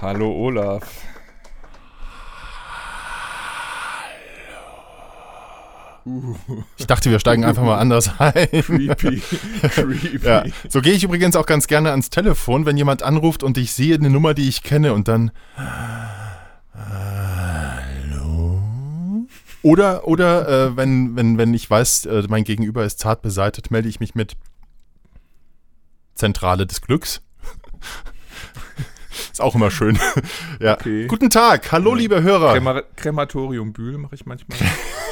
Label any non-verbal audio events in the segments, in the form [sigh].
Hallo Olaf. Ich dachte, wir steigen einfach mal anders ein. Creepy. [laughs] Creepy. Ja. So gehe ich übrigens auch ganz gerne ans Telefon, wenn jemand anruft und ich sehe eine Nummer, die ich kenne und dann. Hallo? Oder, oder äh, wenn, wenn, wenn ich weiß, äh, mein Gegenüber ist zart beseitet, melde ich mich mit Zentrale des Glücks. Ist auch immer schön. [laughs] ja. Okay. Guten Tag, hallo liebe Hörer. Krema Krematorium Bühl mache ich manchmal.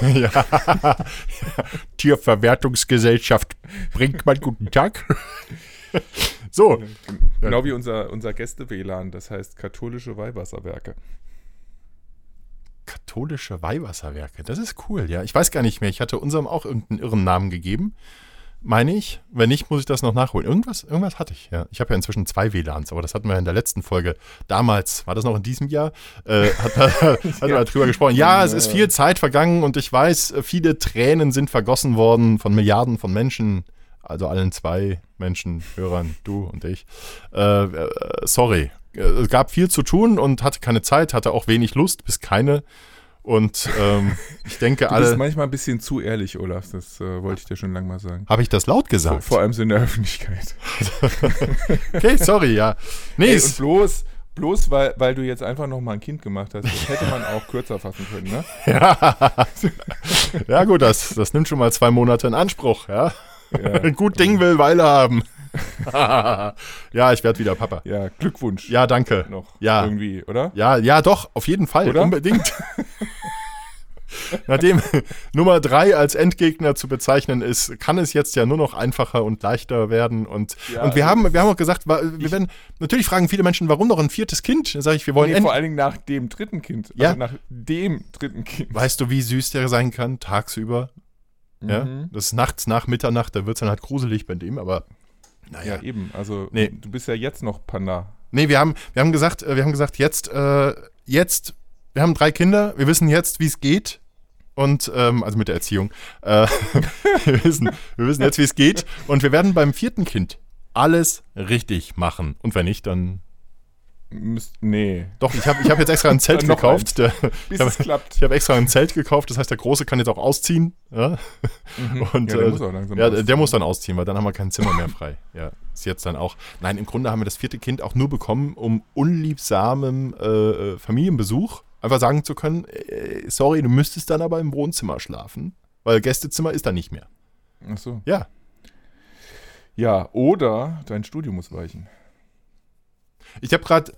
[laughs] ja. Tierverwertungsgesellschaft Brinkmann, guten Tag. [laughs] so, genau wie unser, unser Gäste-WLAN, das heißt katholische Weihwasserwerke. katholische Weihwasserwerke, das ist cool, ja. Ich weiß gar nicht mehr, ich hatte unserem auch irgendeinen irren Namen gegeben. Meine ich. Wenn nicht, muss ich das noch nachholen. Irgendwas, irgendwas hatte ich, ja. Ich habe ja inzwischen zwei WLANs, aber das hatten wir in der letzten Folge. Damals, war das noch in diesem Jahr, äh, [laughs] hat, man, [laughs] hat man drüber gesprochen. Ja, es ist viel Zeit vergangen und ich weiß, viele Tränen sind vergossen worden von Milliarden von Menschen, also allen zwei Menschen, Hörern, du und ich. Äh, äh, sorry. Äh, Es gab viel zu tun und hatte keine Zeit, hatte auch wenig Lust, bis keine. Und ähm, [laughs] ich denke, Du bist alle. manchmal ein bisschen zu ehrlich, Olaf. Das äh, wollte ich dir schon lange mal sagen. Habe ich das laut Vor, gesagt? vor allem so in der Öffentlichkeit. [laughs] Okay, sorry, ja. Nee, Ey, und bloß, bloß weil, weil du jetzt einfach noch mal ein Kind gemacht hast, das hätte man auch kürzer fassen können, ne? [laughs] Ja, ja gut, das, das nimmt schon mal zwei Monate in Anspruch. Ja? Ja, Gut Ding will Weile haben. ja, ich werde wieder Papa. ja Glückwunsch. Ja, danke. Noch Ja. irgendwie, oder? Ja, ja, doch, auf jeden Fall, Oder? unbedingt. [laughs] Nachdem [laughs] Nummer drei als Endgegner zu bezeichnen ist, kann es jetzt ja nur noch einfacher und leichter werden. Und, Ja, und wir, also- haben, wir haben auch gesagt, wir werden, natürlich fragen viele Menschen, warum noch ein viertes Kind? Sage ich, wir wollen Nee, vor allen Dingen nach dem dritten Kind. Ja. Also nach dem dritten Kind. Weißt du, wie süß der sein kann, tagsüber? Ja, Mhm. das ist nachts nach Mitternacht, da wird es dann halt gruselig bei dem, aber naja. Ja, eben. Also Nee. du bist ja jetzt noch Panda. Nee, wir haben, wir haben gesagt, äh, wir haben gesagt, jetzt, äh, jetzt, wir haben drei Kinder, wir wissen jetzt, wie es geht. Und, ähm, also mit der Erziehung. Äh, [laughs] wir, wissen, wir wissen jetzt, wie es geht. Und wir werden beim vierten Kind alles richtig machen. Und wenn nicht, dann. Müsst, nee. Doch, ich habe ich hab jetzt extra ein [laughs] Zelt gekauft. Der, Bis ich habe es klappt. ich hab extra ein Zelt gekauft, das heißt, der Große kann jetzt auch ausziehen. Ja? [laughs] Und, ja, der äh, muss auch langsam Ja, ausziehen. der muss dann ausziehen, weil dann haben wir kein Zimmer mehr frei. Ja, ist jetzt dann auch. Nein, im Grunde haben wir das vierte Kind auch nur bekommen, um unliebsamem äh, äh, Familienbesuch einfach sagen zu können: äh, Sorry, du müsstest dann aber im Wohnzimmer schlafen, weil Gästezimmer ist da nicht mehr. Ach so. Ja, Ja, oder dein Studio muss weichen. ich habe gerade.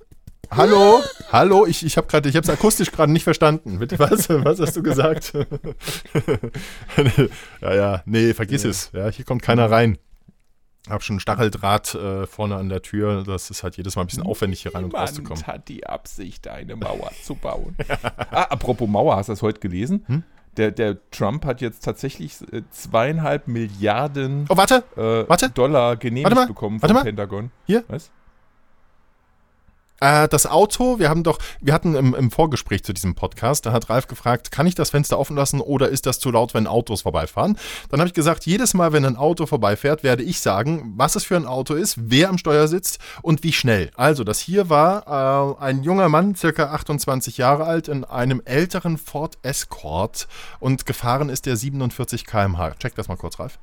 Hallo, hallo, ich, ich habe gerade, ich habe es akustisch gerade nicht verstanden. Bitte, was, was hast du gesagt? [laughs] ja, ja, nee, vergiss Ja. es. Ja, hier kommt keiner rein. Hab schon ein Stacheldraht äh, vorne an der Tür. Das ist halt jedes Mal ein bisschen aufwendig, hier rein und rauszukommen. hat die Absicht, eine Mauer zu bauen. [laughs] ah, apropos Mauer, hast du das heute gelesen? Hm? Der, der Trump hat jetzt tatsächlich äh, zweieinhalb Milliarden Oh, warte, äh, warte. Dollar genehmigt Warte mal, bekommen warte vom mal. Pentagon. Hier. Was? Äh, das Auto, wir haben doch, wir hatten im, im Vorgespräch zu diesem Podcast, da hat Ralf gefragt, kann ich das Fenster offen lassen oder ist das zu laut, wenn Autos vorbeifahren? Dann habe ich gesagt, jedes Mal, wenn ein Auto vorbeifährt, werde ich sagen, was es für ein Auto ist, wer am Steuer sitzt und wie schnell. Also, das hier war äh, ein junger Mann, circa 28 Jahre alt, in einem älteren Ford Escort und gefahren ist der 47 km/h. Check das mal kurz, Ralf.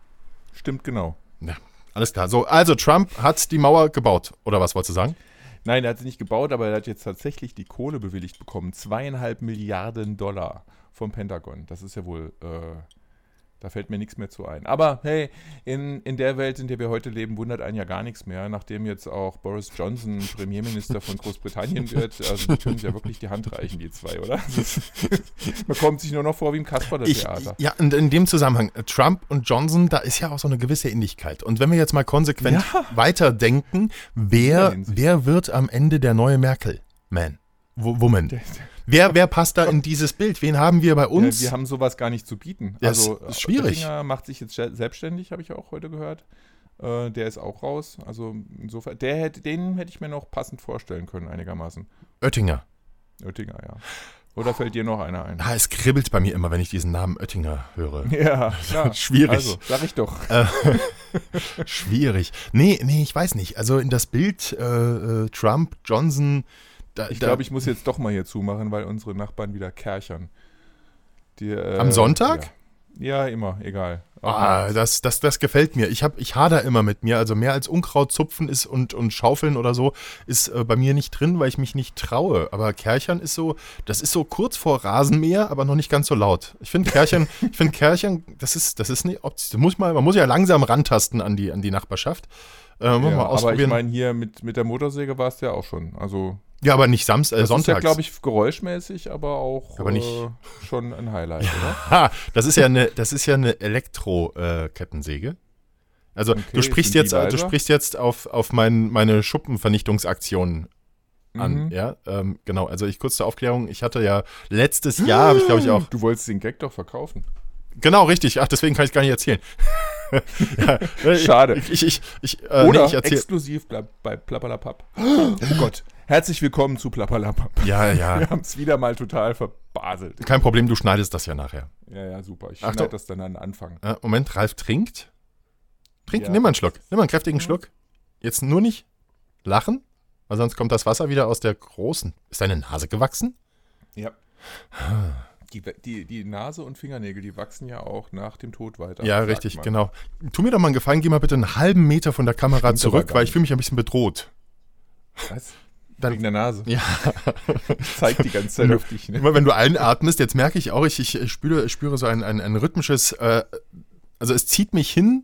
Stimmt genau. Ja, alles klar. So, also Trump hat die Mauer gebaut, oder was wolltest du sagen? Nein, er hat sie nicht gebaut, aber er hat jetzt tatsächlich die Kohle bewilligt bekommen. Zweieinhalb Milliarden Dollar vom Pentagon. Das ist ja wohl, äh, da fällt mir nichts mehr zu ein. Aber hey, in, in der Welt, in der wir heute leben, wundert einen ja gar nichts mehr, nachdem jetzt auch Boris Johnson Premierminister von Großbritannien wird. Also die können sich ja wirklich die Hand reichen, die zwei, oder? [laughs] Man kommt sich nur noch vor wie im Kasperle-Theater. ja, und in dem Zusammenhang, äh, Trump und Johnson, da ist ja auch so eine gewisse Ähnlichkeit. Und wenn wir jetzt mal konsequent Ja. weiterdenken, wer, der wer wird am Ende der neue Merkel? Man. Wo, Woman. Der, Wer, wer passt da in dieses Bild? Wen haben wir bei uns? Ja, wir haben sowas gar nicht zu bieten. Ja, also ist schwierig. Oettinger macht sich jetzt selbstständig, habe ich auch heute gehört. Äh, der ist auch raus. Also insofern, der hätte, den hätte ich mir noch passend vorstellen können, einigermaßen. Oettinger. Oettinger, ja. Oder fällt dir noch einer ein? Ah, es kribbelt bei mir immer, wenn ich diesen Namen Oettinger höre. [laughs] Ja, klar. Schwierig. Also, sag ich doch. Äh, [laughs] schwierig. Nee, nee, ich weiß nicht. Also in das Bild äh, äh, Trump, Johnson. Da, Ich glaube, ich muss jetzt doch mal hier zumachen, weil unsere Nachbarn wieder kerchern. Die, äh, Am Sonntag? Ja. Ja, immer, egal. Auch Ah, das, das, das gefällt mir. Ich, hab, ich hader immer mit mir. Also mehr als Unkraut zupfen ist und, und schaufeln oder so ist äh, bei mir nicht drin, weil ich mich nicht traue. Aber Kerchern ist so, das ist so kurz vor Rasenmäher, aber noch nicht ganz so laut. Ich finde Kerchern, [laughs] ich finde Kerchern, das ist, das ist nicht Option. Muss mal, man muss ja langsam rantasten an die, an die Nachbarschaft. Äh, ja, mal aber ich ausprobieren. meine, hier mit, mit der Motorsäge war es ja auch schon. Also, ja, aber nicht Samstag, äh, das ist ja, glaube ich, geräuschmäßig, aber auch Aber nicht- äh, schon ein Highlight, oder? Ha, das ist ja eine, das ist ja eine Elektro-Kettensäge. Also Okay, du sprichst jetzt, äh, du sprichst jetzt auf, auf mein, meine Schuppenvernichtungsaktion an, Mhm. ja, ähm, genau. Also ich kurz zur Aufklärung, ich hatte ja letztes Jahr, habe ich glaube ich auch, Du wolltest den Gag doch verkaufen. genau richtig. Ach, deswegen kann ich gar nicht erzählen. [laughs] ja, äh, Schade. Ich, ich, ich, äh, Oder nee, exklusiv bei Plappalapapp. Oh Gott. Herzlich willkommen zu Plappalapapp. Ja, [laughs] ja, Wir haben es wieder mal total verbaselt. kein Problem. Du schneidest das ja nachher. Ja, ja, super. Ich schneide das dann an den Anfang. Äh, Moment, Ralf trinkt. Trink, Ja. nimm mal einen Schluck. Nimm mal einen kräftigen Mhm. Schluck. Jetzt nur nicht lachen, weil sonst kommt das Wasser wieder aus der großen. Ist deine Nase gewachsen? Ja. Die, die, die Nase und Fingernägel, die wachsen ja auch nach dem Tod weiter. ja, richtig, man. genau. Tu mir doch mal einen Gefallen, geh mal bitte einen halben Meter von der Kamera Stimmt zurück, weil ich fühle mich ein bisschen bedroht. Was? Dann- Wegen der Nase. Ja. [laughs] Ich zeig die ganze Zeit auf dich. Ne? Immer wenn du einatmest, jetzt merke ich auch, ich, ich, spüre, ich spüre so ein, ein, ein rhythmisches, äh, also es zieht mich hin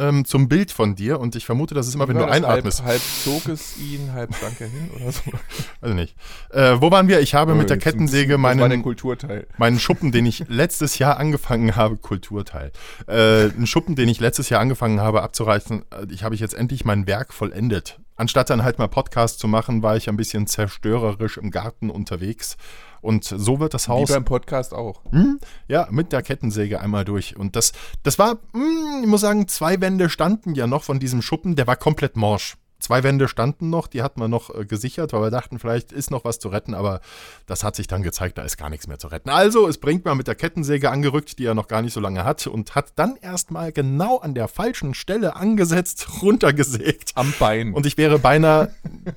ähm, zum Bild von dir und ich vermute, das ist immer, wenn du einatmest. Halb, halb zog es ihn, halb sank er hin oder so. [laughs] Also nicht. Äh, wo waren wir? Ich habe mit der Kettensäge meinen, Kulturteil. meinen Schuppen, den ich letztes Jahr angefangen habe, Kulturteil. Äh, einen Schuppen, den ich letztes Jahr angefangen habe abzureißen, äh, ich habe ich jetzt endlich mein Werk vollendet. Anstatt dann halt mal Podcast zu machen, war ich ein bisschen zerstörerisch im Garten unterwegs. Und so wird das Wie Haus beim Podcast auch. hm, ja, mit der Kettensäge einmal durch. Und das, das war, hm, ich muss sagen, zwei Wände standen ja noch von diesem Schuppen, der war komplett morsch. Zwei Wände standen noch, die hat man noch äh, gesichert, weil wir dachten, vielleicht ist noch was zu retten, aber das hat sich dann gezeigt, da ist gar nichts mehr zu retten. Also, es bringt man mit der Kettensäge angerückt, die er noch gar nicht so lange hat, und hat dann erstmal genau an der falschen Stelle angesetzt, [laughs] runtergesägt. Am Bein. Und ich wäre beinahe,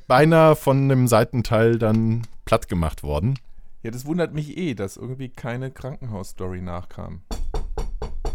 beinahe von einem Seitenteil dann platt gemacht worden. ja, das wundert mich eh, dass irgendwie keine Krankenhausstory nachkam.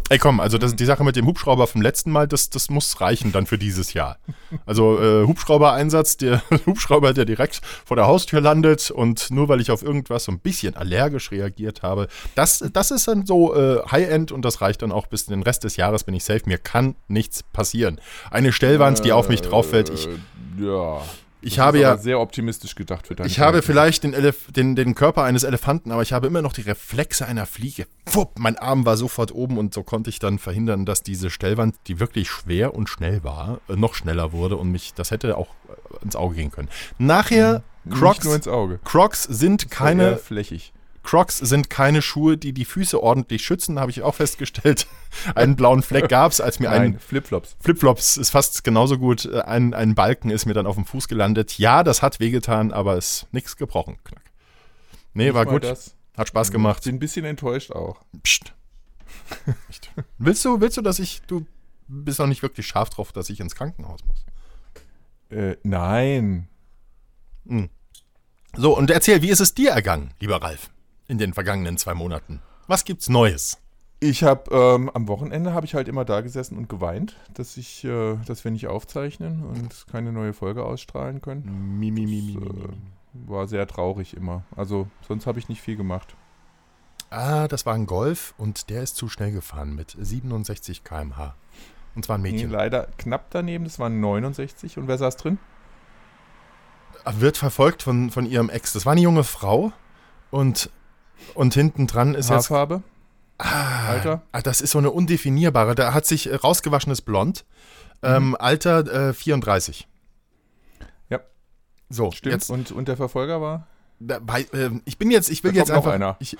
Ey, komm, also das, die Sache mit dem Hubschrauber vom letzten Mal, das, das muss reichen dann für dieses Jahr. Also äh, Hubschrauber-Einsatz, der [laughs] Hubschrauber, der direkt vor der Haustür landet und nur weil ich auf irgendwas so ein bisschen allergisch reagiert habe, das, das ist dann so äh, High-End und das reicht dann auch bis den Rest des Jahres bin ich safe. Mir kann nichts passieren. Eine Stellwand, die auf mich drauf fällt, ich, Äh, ja. Ich Das habe ja... sehr optimistisch gedacht für deine Ich habe Verhältnisse. vielleicht den, Elef den, den Körper eines Elefanten, aber ich habe immer noch die Reflexe einer Fliege. Wupp, mein Arm war sofort oben und so konnte ich dann verhindern, dass diese Stellwand, die wirklich schwer und schnell war, äh, noch schneller wurde und mich, das hätte auch äh, ins Auge gehen können. Nachher, Nicht Crocs, nur ins Auge. Crocs sind keine, flächig. Crocs sind keine Schuhe, die die Füße ordentlich schützen, habe ich auch festgestellt. [laughs] Einen blauen Fleck gab es, als mir ein Nein, Flipflops. Flipflops ist fast genauso gut. Äh, Ein, ein Balken ist mir dann auf dem Fuß gelandet. Ja, das hat wehgetan, aber ist nichts gebrochen. Knack. Nee, Nicht war gut. Das. Hat Spaß gemacht. Bin ein bisschen enttäuscht auch. Psst. Willst, du, willst du, dass ich. Du bist noch nicht wirklich scharf drauf, dass ich ins Krankenhaus muss. Äh, nein. So, und erzähl, wie ist es dir ergangen, lieber Ralf, in den vergangenen zwei Monaten? Was gibt's Neues? Ich habe ähm, am Wochenende habe ich halt immer da gesessen und geweint, dass ich, äh, dass wir nicht aufzeichnen und keine neue Folge ausstrahlen können. Mi, mi, mi, mi, Das, mi, äh, war sehr traurig immer. Also sonst habe ich nicht viel gemacht. Ah, das war ein Golf und der ist zu schnell gefahren mit 67 km/h. Und zwar ein Nee, Mädchen. leider knapp daneben, das waren 69. Und wer saß drin? wird verfolgt von, von ihrem Ex. Das war eine junge Frau und, und hinten dran ist jetzt. Haarfarbe? Ah, Alter? Ah, das ist so eine undefinierbare. Da hat sich äh, rausgewaschenes Blond. Ähm, Alter äh, 34. Ja. So, Stimmt. jetzt. Und, und der Verfolger war? da, bei, äh, ich bin jetzt, ich will Da jetzt kommt noch einfach. einer. Ich,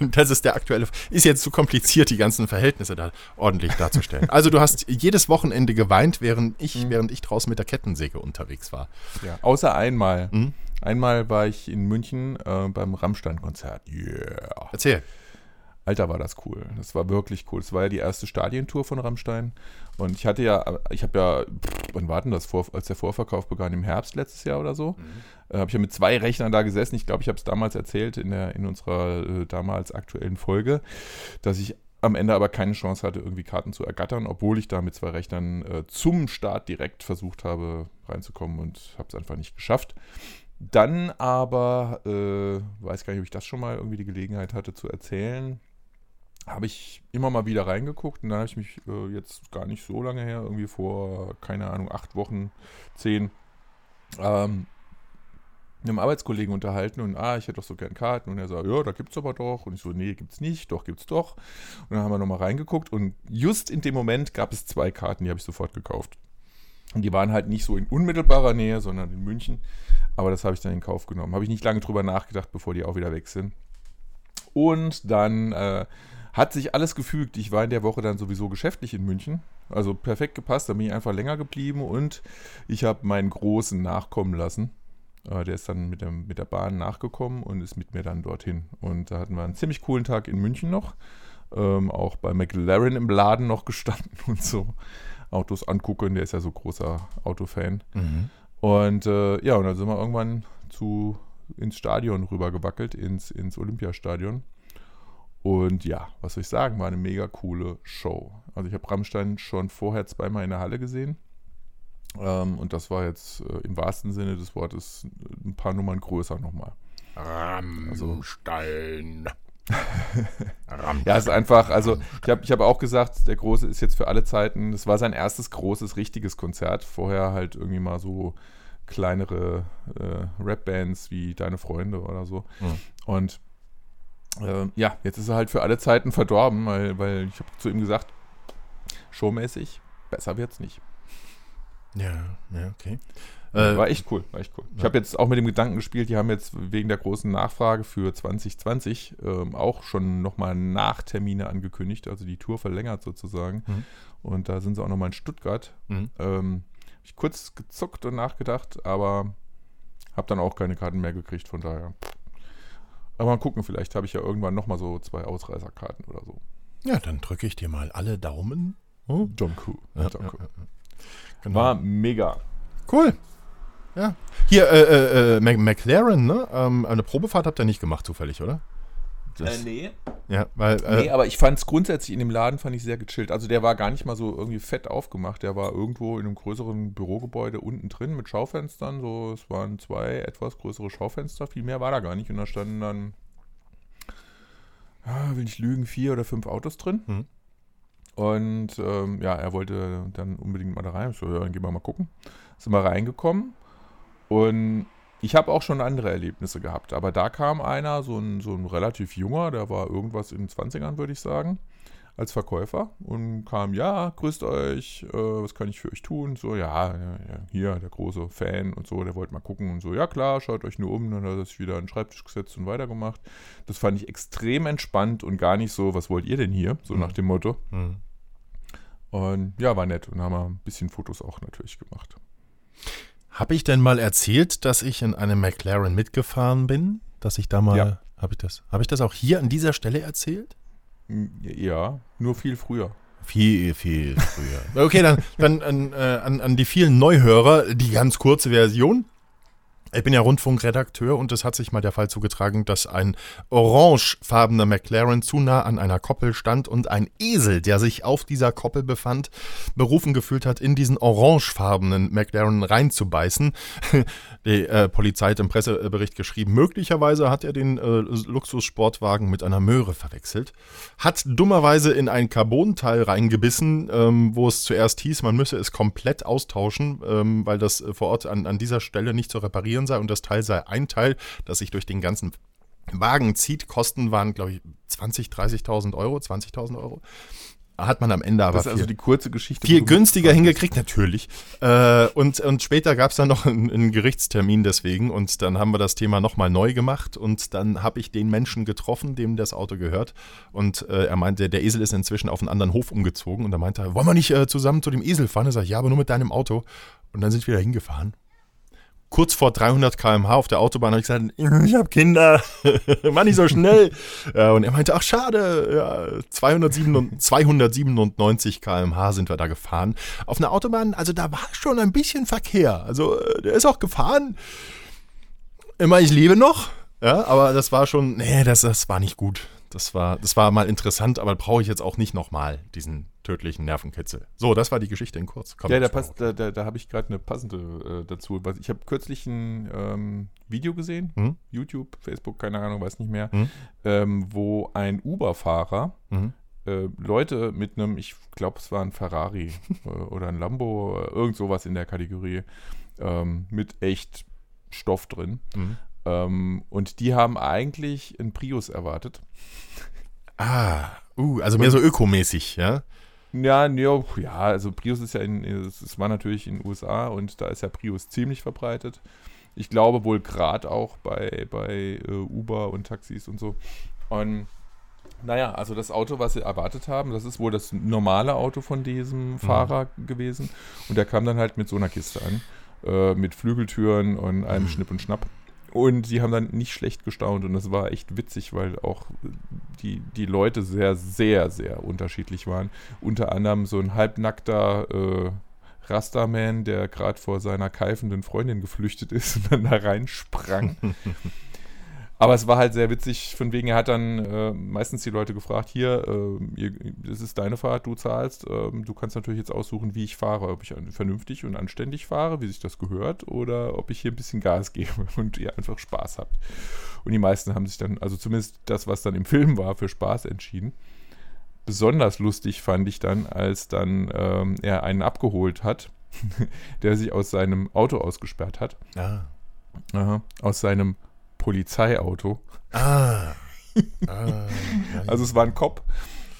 [laughs] das ist der aktuelle. Ist jetzt zu kompliziert, die ganzen Verhältnisse da ordentlich darzustellen. Also du hast jedes Wochenende geweint, während ich, Mhm. während ich draußen mit der Kettensäge unterwegs war. Ja, außer einmal. Mhm. Einmal war ich in München äh, beim Rammstein-Konzert. Yeah. Erzähl. Alter, war das cool. Das war wirklich cool. Das war ja die erste Stadientour von Rammstein. Und ich hatte ja, ich habe ja, pff, wann war denn das, vor, als der Vorverkauf begann, im Herbst letztes Jahr oder so, äh, habe ich ja mit zwei Rechnern da gesessen. Ich glaube, ich habe es damals erzählt in, der, in unserer äh, damals aktuellen Folge, dass ich am Ende aber keine Chance hatte, irgendwie Karten zu ergattern, obwohl ich da mit zwei Rechnern äh, zum Start direkt versucht habe, reinzukommen und habe es einfach nicht geschafft. Dann aber, äh, weiß gar nicht, ob ich das schon mal irgendwie die Gelegenheit hatte zu erzählen, habe ich immer mal wieder reingeguckt und dann habe ich mich äh, jetzt gar nicht so lange her, irgendwie vor, keine Ahnung, acht Wochen, zehn, ähm, mit einem Arbeitskollegen unterhalten und ah, ich hätte doch so gern Karten und er sagt, ja, da gibt's aber doch und ich so, nee, gibt's nicht, doch, gibt's doch und dann haben wir nochmal reingeguckt und just in dem Moment gab es zwei Karten, die habe ich sofort gekauft und die waren halt nicht so in unmittelbarer Nähe, sondern in München, aber das habe ich dann in Kauf genommen. Habe ich nicht lange drüber nachgedacht, bevor die auch wieder weg sind. Und dann äh, hat sich alles gefügt. Ich war in der Woche dann sowieso geschäftlich in München. Also perfekt gepasst. Da bin ich einfach länger geblieben und ich habe meinen Großen nachkommen lassen. Äh, der ist dann mit, dem, mit der Bahn nachgekommen und ist mit mir dann dorthin. Und da hatten wir einen ziemlich coolen Tag in München noch. Ähm, auch bei McLaren im Laden noch gestanden [laughs] und so. Autos angucken. Der ist ja so großer Autofan. Und äh, ja, und dann sind wir irgendwann zu, ins Stadion rüber gewackelt, ins, ins Olympiastadion. Und ja, was soll ich sagen, war eine mega coole Show. Also ich habe Rammstein schon vorher zweimal in der Halle gesehen. Ähm, und das war jetzt äh, im wahrsten Sinne des Wortes ein paar Nummern größer nochmal. Rammstein. Rammstein. [laughs] Ja, es ist einfach, also ich habe ich hab auch gesagt, der Große ist jetzt für alle Zeiten, das war sein erstes großes, richtiges Konzert. Vorher halt irgendwie mal so kleinere äh, Rap-Bands wie Deine Freunde oder so. Mhm. Und äh, ja, jetzt ist er halt für alle Zeiten verdorben, weil, weil ich habe zu ihm gesagt, showmäßig, besser wird's nicht. Ja, ja, okay. Äh, war echt cool, war echt cool. Ich habe jetzt auch mit dem Gedanken gespielt, die haben jetzt wegen der großen Nachfrage für 2020 ähm, auch schon nochmal Nachtermine angekündigt, also die Tour verlängert sozusagen. Mhm. Und da sind sie auch nochmal in Stuttgart. mhm. Ähm, hab ich kurz gezuckt und nachgedacht, aber habe dann auch keine Karten mehr gekriegt, von daher. Aber mal gucken, vielleicht habe ich ja irgendwann nochmal so zwei Ausreißerkarten oder so. ja, dann drücke ich dir mal alle Daumen. Oh. John Cool. Ja, ja, ja. Genau. War mega. Cool. Ja. Hier, äh, äh, äh, McLaren, ne? Ähm, eine Probefahrt habt ihr nicht gemacht, zufällig, oder? Das, nee. Ja, weil. Äh, Nee, aber ich fand es grundsätzlich in dem Laden fand ich sehr gechillt. Also der war gar nicht mal so irgendwie fett aufgemacht. Der war irgendwo in einem größeren Bürogebäude unten drin mit Schaufenstern. So, es waren zwei etwas größere Schaufenster. Viel mehr war da gar nicht. Und da standen dann, ja, will ich lügen, vier oder fünf Autos drin. Mhm. Und ähm, ja, er wollte dann unbedingt mal da rein. Ich so, ja, dann gehen wir mal gucken. Sind wir reingekommen. Und ich habe auch schon andere Erlebnisse gehabt, aber da kam einer, so ein, so ein relativ junger, der war irgendwas in den 20ern, würde ich sagen, als Verkäufer und kam, ja, grüßt euch, äh, was kann ich für euch tun? So, ja, ja, hier, der große Fan und so, der wollte mal gucken und so, ja klar, schaut euch nur um, dann hat er sich wieder an den Schreibtisch gesetzt und weitergemacht. Das fand ich extrem entspannt und gar nicht so, was wollt ihr denn hier? So Mhm. nach dem Motto. hm. Und ja, war nett und haben wir ein bisschen Fotos auch natürlich gemacht. Habe ich denn mal erzählt, dass ich in einem McLaren mitgefahren bin? Dass ich da mal. Ja. Habe ich das? Habe ich das auch hier an dieser Stelle erzählt? Ja, nur viel früher. Viel, viel früher. Okay, dann, dann an, äh, an, an die vielen Neuhörer die ganz kurze Version. Ich bin ja Rundfunkredakteur und es hat sich mal der Fall zugetragen, dass ein orangefarbener McLaren zu nah an einer Koppel stand und ein Esel, der sich auf dieser Koppel befand, berufen gefühlt hat, in diesen orangefarbenen McLaren reinzubeißen. [laughs] Die äh, Polizei hat im Pressebericht geschrieben, möglicherweise hat er den äh, Luxussportwagen mit einer Möhre verwechselt, hat dummerweise in ein Carbonteil reingebissen, ähm, wo es zuerst hieß, man müsse es komplett austauschen, ähm, weil das äh, vor Ort an, an dieser Stelle nicht zu reparieren sei und das Teil sei ein Teil, das sich durch den ganzen Wagen zieht. Kosten waren, glaube ich, 20.000, 30.000 Euro, 20.000 Euro. hat man am Ende aber das ist also die kurze Geschichte. viel günstiger hingekriegt, natürlich. Äh, und, und später gab es dann noch einen, einen Gerichtstermin deswegen und dann haben wir das Thema nochmal neu gemacht und dann habe ich den Menschen getroffen, dem das Auto gehört und äh, er meinte, der Esel ist inzwischen auf einen anderen Hof umgezogen und da meinte er, wollen wir nicht äh, zusammen zu dem Esel fahren? Er sagt, ja, aber nur mit deinem Auto. Und dann sind wir da hingefahren. Kurz vor 300 km/h auf der Autobahn habe ich gesagt, ich habe Kinder, [laughs] mach nicht so schnell. [laughs] Und er meinte, ach schade, ja, 297, 297 km/h sind wir da gefahren. Auf einer Autobahn, also da war schon ein bisschen Verkehr. Also äh, der ist auch gefahren. Immer, ich lebe noch. Ja, aber das war schon, nee, das, das war nicht gut. Das war, das war mal interessant, aber brauche ich jetzt auch nicht nochmal, diesen tödlichen Nervenkitzel. So, das war die Geschichte in kurz. Komm, Ja, da, passt, da, da, da habe ich gerade eine passende äh, dazu. Ich habe kürzlich ein ähm, Video gesehen, Mhm. YouTube, Facebook, keine Ahnung, weiß nicht mehr, Mhm. ähm, wo ein Uber-Fahrer Mhm. äh, Leute mit einem, ich glaube, es war ein Ferrari äh, oder ein Lambo, äh, irgend sowas in der Kategorie, ähm, mit echt Stoff drin. Mhm. Ähm, und die haben eigentlich einen Prius erwartet. Ah, uh, also mehr so ökomäßig, ja? Ja, ja, ja, also Prius ist ja in, es war natürlich in den USA und da ist ja Prius ziemlich verbreitet. Ich glaube wohl gerade auch bei, bei äh, Uber und Taxis und so. Und naja, also das Auto, was sie erwartet haben, das ist wohl das normale Auto von diesem Fahrer gewesen. Und der kam dann halt mit so einer Kiste an, äh, mit Flügeltüren und einem Mhm. Schnipp und Schnapp. Und die haben dann nicht schlecht gestaunt und das war echt witzig, weil auch die, die Leute sehr, sehr, sehr unterschiedlich waren. Unter anderem so ein halbnackter äh, Rastaman, der gerade vor seiner keifenden Freundin geflüchtet ist und dann da reinsprang. [laughs] Aber es war halt sehr witzig, von wegen, er hat dann äh, meistens die Leute gefragt, hier, äh, ihr, das ist deine Fahrt, du zahlst, ähm, du kannst natürlich jetzt aussuchen, wie ich fahre, ob ich vernünftig und anständig fahre, wie sich das gehört, oder ob ich hier ein bisschen Gas gebe [laughs] und ihr einfach Spaß habt. Und die meisten haben sich dann, also zumindest das, was dann im Film war, für Spaß entschieden. Besonders lustig fand ich dann, als dann ähm, er einen abgeholt hat, [laughs] der sich aus seinem Auto ausgesperrt hat, Ah. Aha, aus seinem Polizeiauto. Ah. [laughs] ah. Also es war ein Cop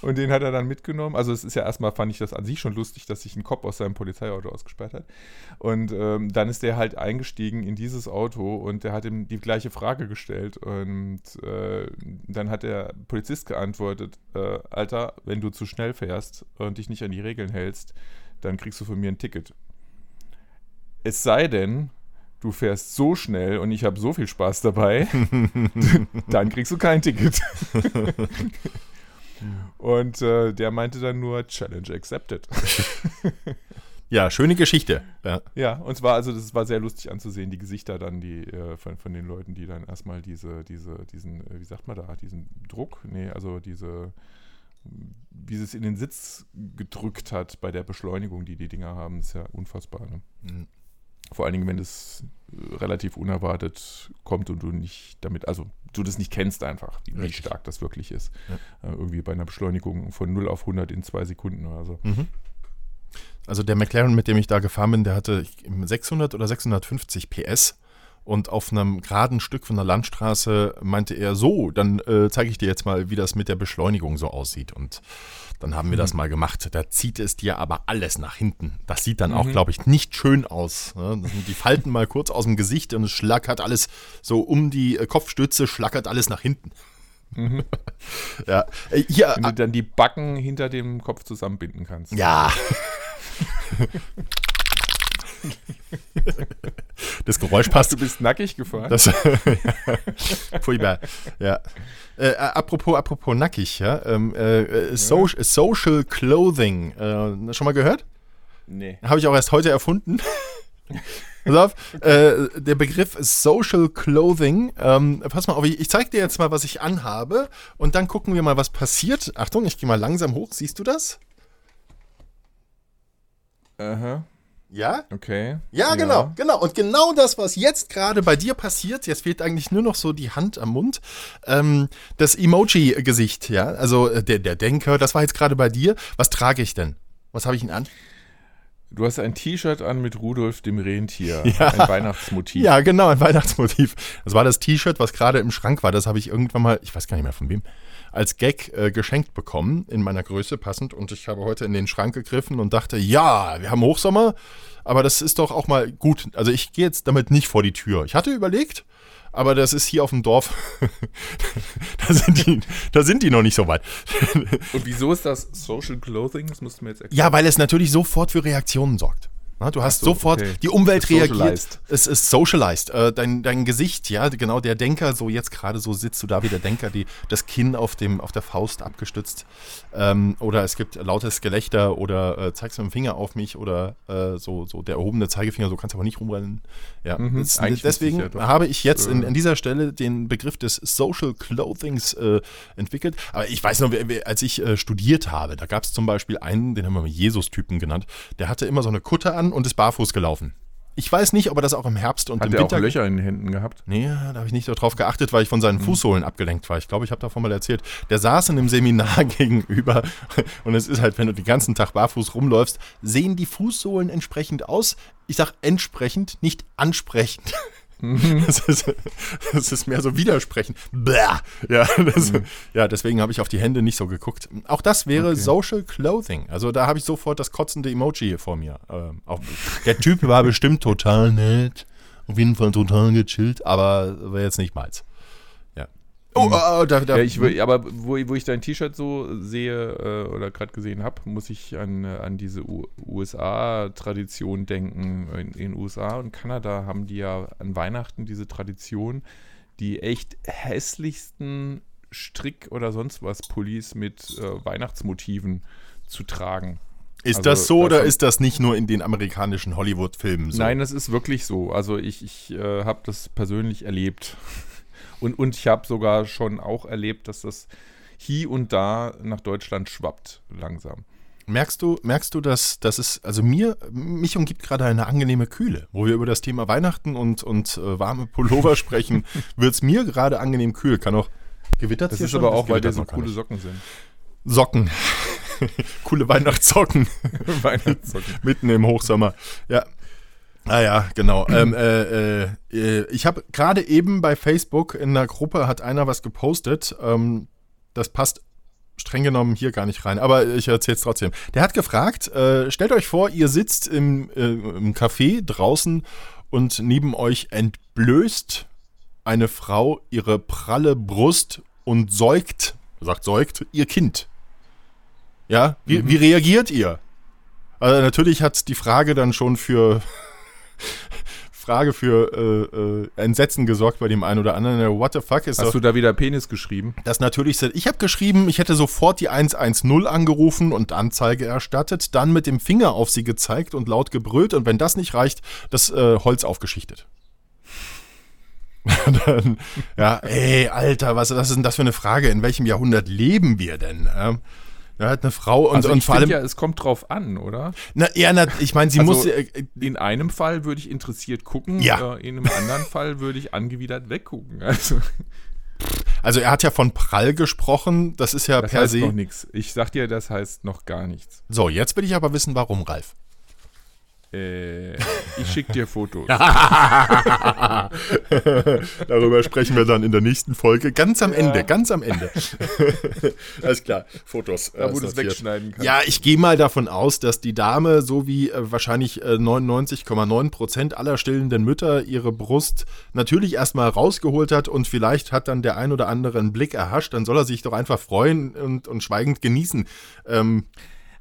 und den hat er dann mitgenommen. Also es ist ja erstmal, fand ich das an sich schon lustig, dass sich ein Cop aus seinem Polizeiauto ausgesperrt hat. Und ähm, dann ist der halt eingestiegen in dieses Auto und der hat ihm die gleiche Frage gestellt. Und äh, dann hat der Polizist geantwortet, äh, Alter, wenn du zu schnell fährst und dich nicht an die Regeln hältst, dann kriegst du von mir ein Ticket. Es sei denn, du fährst so schnell und ich habe so viel Spaß dabei, [laughs] dann kriegst du kein Ticket. [laughs] und äh, der meinte dann nur Challenge accepted. [laughs] ja, schöne Geschichte. Ja. ja, und zwar, also das war sehr lustig anzusehen, die Gesichter dann, die äh, von, von den Leuten, die dann erstmal diese, diese, diesen, äh, wie sagt man da, diesen Druck, nee, also diese, wie sie es in den Sitz gedrückt hat bei der Beschleunigung, die die Dinger haben, ist ja unfassbar. Ne? Mhm. Vor allen Dingen, wenn es äh, relativ unerwartet kommt und du nicht damit, also du das nicht kennst einfach, wie, Richtig. stark das wirklich ist. Äh, irgendwie bei einer Beschleunigung von 0 auf 100 in zwei Sekunden oder so. Mhm. Also der McLaren, mit dem ich da gefahren bin, der hatte 600 oder 650 PS und auf einem geraden Stück von der Landstraße meinte er so, dann äh, zeige ich dir jetzt mal, wie das mit der Beschleunigung so aussieht. Und dann haben wir das mal gemacht. Da zieht es dir aber alles nach hinten. Das sieht dann auch, Mhm. glaube ich, nicht schön aus. Ne? Die Falten mal kurz aus dem Gesicht und es schlackert alles so um die äh, Kopfstütze, schlackert alles nach hinten. Mhm. [laughs] Ja, äh, hier, Wenn du dann die Backen hinter dem Kopf zusammenbinden kannst. Ja. [laughs] Das Geräusch passt. Du bist nackig gefahren? Das, [laughs] furchtbar. Ja. Äh, äh, apropos, apropos nackig, ja. Ähm, äh, so, Social Clothing. Äh, schon mal gehört? nee. Habe ich auch erst heute erfunden. [laughs] Pass auf, äh, der Begriff Social Clothing. Ähm, pass mal auf, ich, ich zeige dir jetzt mal, was ich anhabe und dann gucken wir mal, was passiert. Achtung, ich gehe mal langsam hoch. Siehst du das? Aha, Ja? okay. Ja, genau, genau. Und genau das, was jetzt gerade bei dir passiert, jetzt fehlt eigentlich nur noch so die Hand am Mund, ähm, das Emoji-Gesicht, ja, also äh, der, der Denker, das war jetzt gerade bei dir. Was trage ich denn? Was habe ich denn an? Du hast ein T-Shirt an mit Rudolf dem Rentier. [laughs] Ja. Ein Weihnachtsmotiv. Ja, genau, ein Weihnachtsmotiv. Das war das T-Shirt, was gerade im Schrank war. Das habe ich irgendwann mal, ich weiß gar nicht mehr von wem, als Gag äh, geschenkt bekommen, in meiner Größe passend. Und ich habe heute in den Schrank gegriffen und dachte, ja, wir haben Hochsommer, aber das ist doch auch mal gut. Also ich gehe jetzt damit nicht vor die Tür. Ich hatte überlegt, aber das ist hier auf dem Dorf. [laughs] da, sind die, da sind die noch nicht so weit. Und wieso ist das Social Clothing? Das musst du mir jetzt erklären. Ja, weil es natürlich sofort für Reaktionen sorgt. Na, du hast so, sofort, okay. die Umwelt reagiert. Es ist socialized. Äh, dein, dein Gesicht, ja, genau der Denker, so jetzt gerade so sitzt du da wie der Denker, die, das Kinn auf, dem, auf der Faust abgestützt. Ähm, oder es gibt lautes Gelächter oder äh, zeigst mit dem Finger auf mich oder äh, so, so der erhobene Zeigefinger, so kannst du aber nicht rumrennen. Ja, mhm, das, deswegen ich ja habe ich jetzt in, an dieser Stelle den Begriff des Social Clothings äh, entwickelt. Aber ich weiß noch, als ich äh, studiert habe, da gab es zum Beispiel einen, den haben wir Jesus-Typen genannt, der hatte immer so eine Kutte an und ist barfuß gelaufen. Ich weiß nicht, ob er das auch im Herbst und Hat im der Winter. auch Löcher in den Händen gehabt? Nee, da habe ich nicht darauf geachtet, weil ich von seinen mhm. Fußsohlen abgelenkt war. Ich glaube, ich habe davon mal erzählt. Der saß in einem Seminar [laughs] gegenüber und es ist halt, wenn du den ganzen Tag barfuß rumläufst, sehen die Fußsohlen entsprechend aus. Ich sage entsprechend, nicht ansprechend. Mhm. [laughs] Das, ist, das, ist, mehr so widersprechend. Bäh. Ja, das, mhm. ja, deswegen habe ich auf die Hände nicht so geguckt. Auch das wäre okay. Social Clothing. Also da habe ich sofort das kotzende Emoji hier vor mir. Ähm, auch, der Typ war bestimmt total nett. Auf jeden Fall total gechillt, aber war jetzt nicht meins. Oh, oh, oh da, da. Ja, ich, aber wo, wo ich dein T-Shirt so sehe äh, oder gerade gesehen habe, muss ich an, äh, an diese USA-Tradition denken. In den USA und Kanada haben die ja an Weihnachten diese Tradition, die echt hässlichsten Strick- oder sonst was Pullis mit äh, Weihnachtsmotiven zu tragen. Ist also, das so oder ist das nicht nur in den amerikanischen Hollywood-Filmen so? Nein, das ist wirklich so. Also ich, ich äh, habe das persönlich erlebt. Und, und ich habe sogar schon auch erlebt, dass das hier und da nach Deutschland schwappt, langsam. Merkst du, merkst du, dass das ist, also mir, mich umgibt gerade eine angenehme Kühle. Wo wir über das Thema Weihnachten und, und äh, warme Pullover [laughs] sprechen, wird es mir gerade angenehm kühl. Kann auch gewittert Das ist schon, aber auch, weil dir so coole Socken sind. Socken. [laughs] Coole Weihnachtssocken. [laughs] Weihnachtssocken. Mitten im Hochsommer. Ja, Ah ja, genau. [clears throat] ähm, äh, äh, ich habe gerade eben bei Facebook in einer Gruppe hat einer was gepostet. Ähm, das passt streng genommen hier gar nicht rein, aber ich erzähle es trotzdem. Der hat gefragt, äh, stellt euch vor, ihr sitzt im, äh, im Café draußen und neben euch entblößt eine Frau ihre pralle Brust und säugt, sagt säugt, ihr Kind. Ja, wie, mhm. wie reagiert ihr? Also natürlich hat die Frage dann schon für [laughs] Frage für äh, äh, Entsetzen gesorgt bei dem einen oder anderen. What the fuck ist Hast doch, du da wieder Penis geschrieben? Das natürlich. Ich habe geschrieben, ich hätte sofort die 110 angerufen und Anzeige erstattet, dann mit dem Finger auf sie gezeigt und laut gebrüllt und wenn das nicht reicht, das äh, Holz aufgeschichtet. [laughs] dann, ja, ey, Alter, was, was ist denn das für eine Frage? In welchem Jahrhundert leben wir denn? Ja? Er hat eine Frau und, also und vor allem. ja, es kommt drauf an, oder? Na, ja, na, ich meine, sie also muss. Äh, in einem Fall würde ich interessiert gucken, ja. Äh, in einem anderen [laughs] Fall würde ich angewidert weggucken. Also. Also er hat ja von Prall gesprochen, das ist ja das per heißt se. noch nichts. Ich sag dir, das heißt noch gar nichts. So, jetzt will ich aber wissen, warum, Ralf. Äh, ich schicke dir Fotos. [laughs] Darüber sprechen wir dann in der nächsten Folge. Ganz am ja. Ende, ganz am Ende. [laughs] Alles klar, Fotos. Da, wo du es wegschneiden kannst. Ja, ich gehe mal davon aus, dass die Dame, so wie äh, wahrscheinlich äh, 99,9 Prozent aller stillenden Mütter, ihre Brust natürlich erstmal rausgeholt hat und vielleicht hat dann der ein oder andere einen Blick erhascht. Dann soll er sich doch einfach freuen und, und schweigend genießen. Ähm,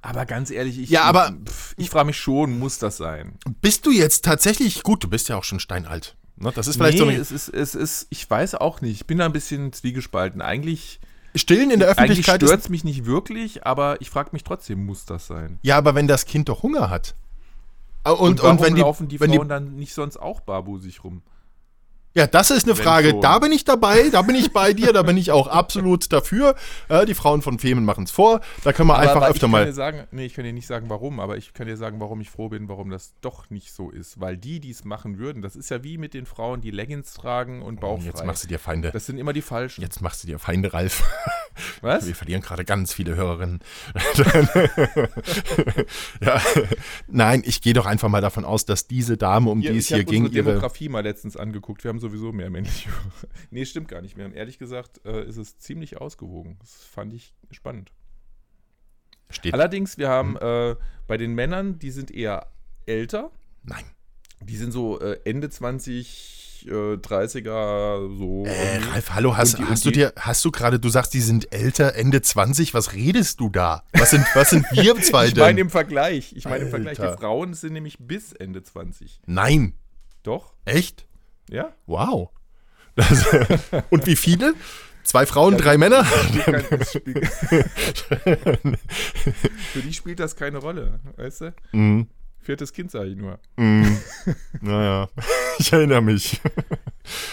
aber ganz ehrlich, ich, ja, aber, ich, ich frage mich schon, muss das sein? Bist du jetzt tatsächlich, gut, du bist ja auch schon steinalt. Ne? Das ist vielleicht nee, so es ist, es ist, ich weiß auch nicht, ich bin da ein bisschen zwiegespalten. Eigentlich. Stillen in der Öffentlichkeit stört es mich nicht wirklich, aber ich frage mich trotzdem, muss das sein? Ja, aber wenn das Kind doch Hunger hat. Und, und, und wenn die, laufen die wenn Frauen die, dann nicht sonst auch barbusig rum? Ja, das ist eine Frage. So. Da bin ich dabei, da bin ich bei dir, da bin ich auch absolut dafür. Äh, die Frauen von Femen machen es vor. Da können wir aber, einfach aber öfter ich mal. Kann dir sagen, nee, ich kann dir nicht sagen, warum, aber ich kann dir sagen, warum ich froh bin, warum das doch nicht so ist. Weil die, die es machen würden, das ist ja wie mit den Frauen, die Leggings tragen und Bauch. Jetzt machst du dir Feinde. Das sind immer die falschen. Jetzt machst du dir Feinde, Ralf. Was? Wir verlieren gerade ganz viele Hörerinnen. [laughs] ja, nein, ich gehe doch einfach mal davon aus, dass diese Dame, um Hier, die es ich hier habe ging, ihre. Demografie mal letztens angeguckt. Wir haben sowieso mehr männliche. [laughs] Nee, stimmt gar nicht mehr. Und ehrlich gesagt äh, ist es ziemlich ausgewogen. Das fand ich spannend. Steht. Allerdings, wir haben äh, bei den Männern, die sind eher älter. Nein. Die sind so äh, Ende 20, äh, 30er, so. Äh. Ralf, hallo, hast, die- hast du dir, hast du gerade, du sagst, die sind älter, Ende 20, was redest du da? Was sind, was sind wir [laughs] zwei ich denn? meine im Vergleich. Ich meine im Vergleich. Die Frauen sind nämlich bis Ende 20. Nein, Doch? echt? Ja? Wow. Das, [laughs] und wie viele? Zwei Frauen, drei Männer? [laughs] Für die spielt das keine Rolle, weißt du? Mhm. Viertes Kind sage ich nur. Mhm. [laughs] Naja, [laughs] ich erinnere mich.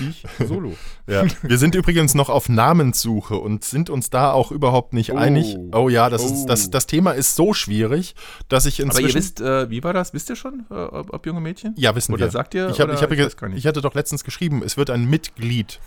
Ich solo. Ja. Wir sind übrigens noch auf Namenssuche und sind uns da auch überhaupt nicht Oh. einig. Oh ja, das, ist, Oh. das, das Thema ist so schwierig, dass ich inzwischen. Aber ihr wisst, äh, wie war das? Wisst ihr schon, äh, ob, ob junge Mädchen? ja, wissen Oder wir. sagt ihr? ich, hab, oder ich, hab, gar nicht. ich hatte doch letztens geschrieben, es wird ein Mitglied.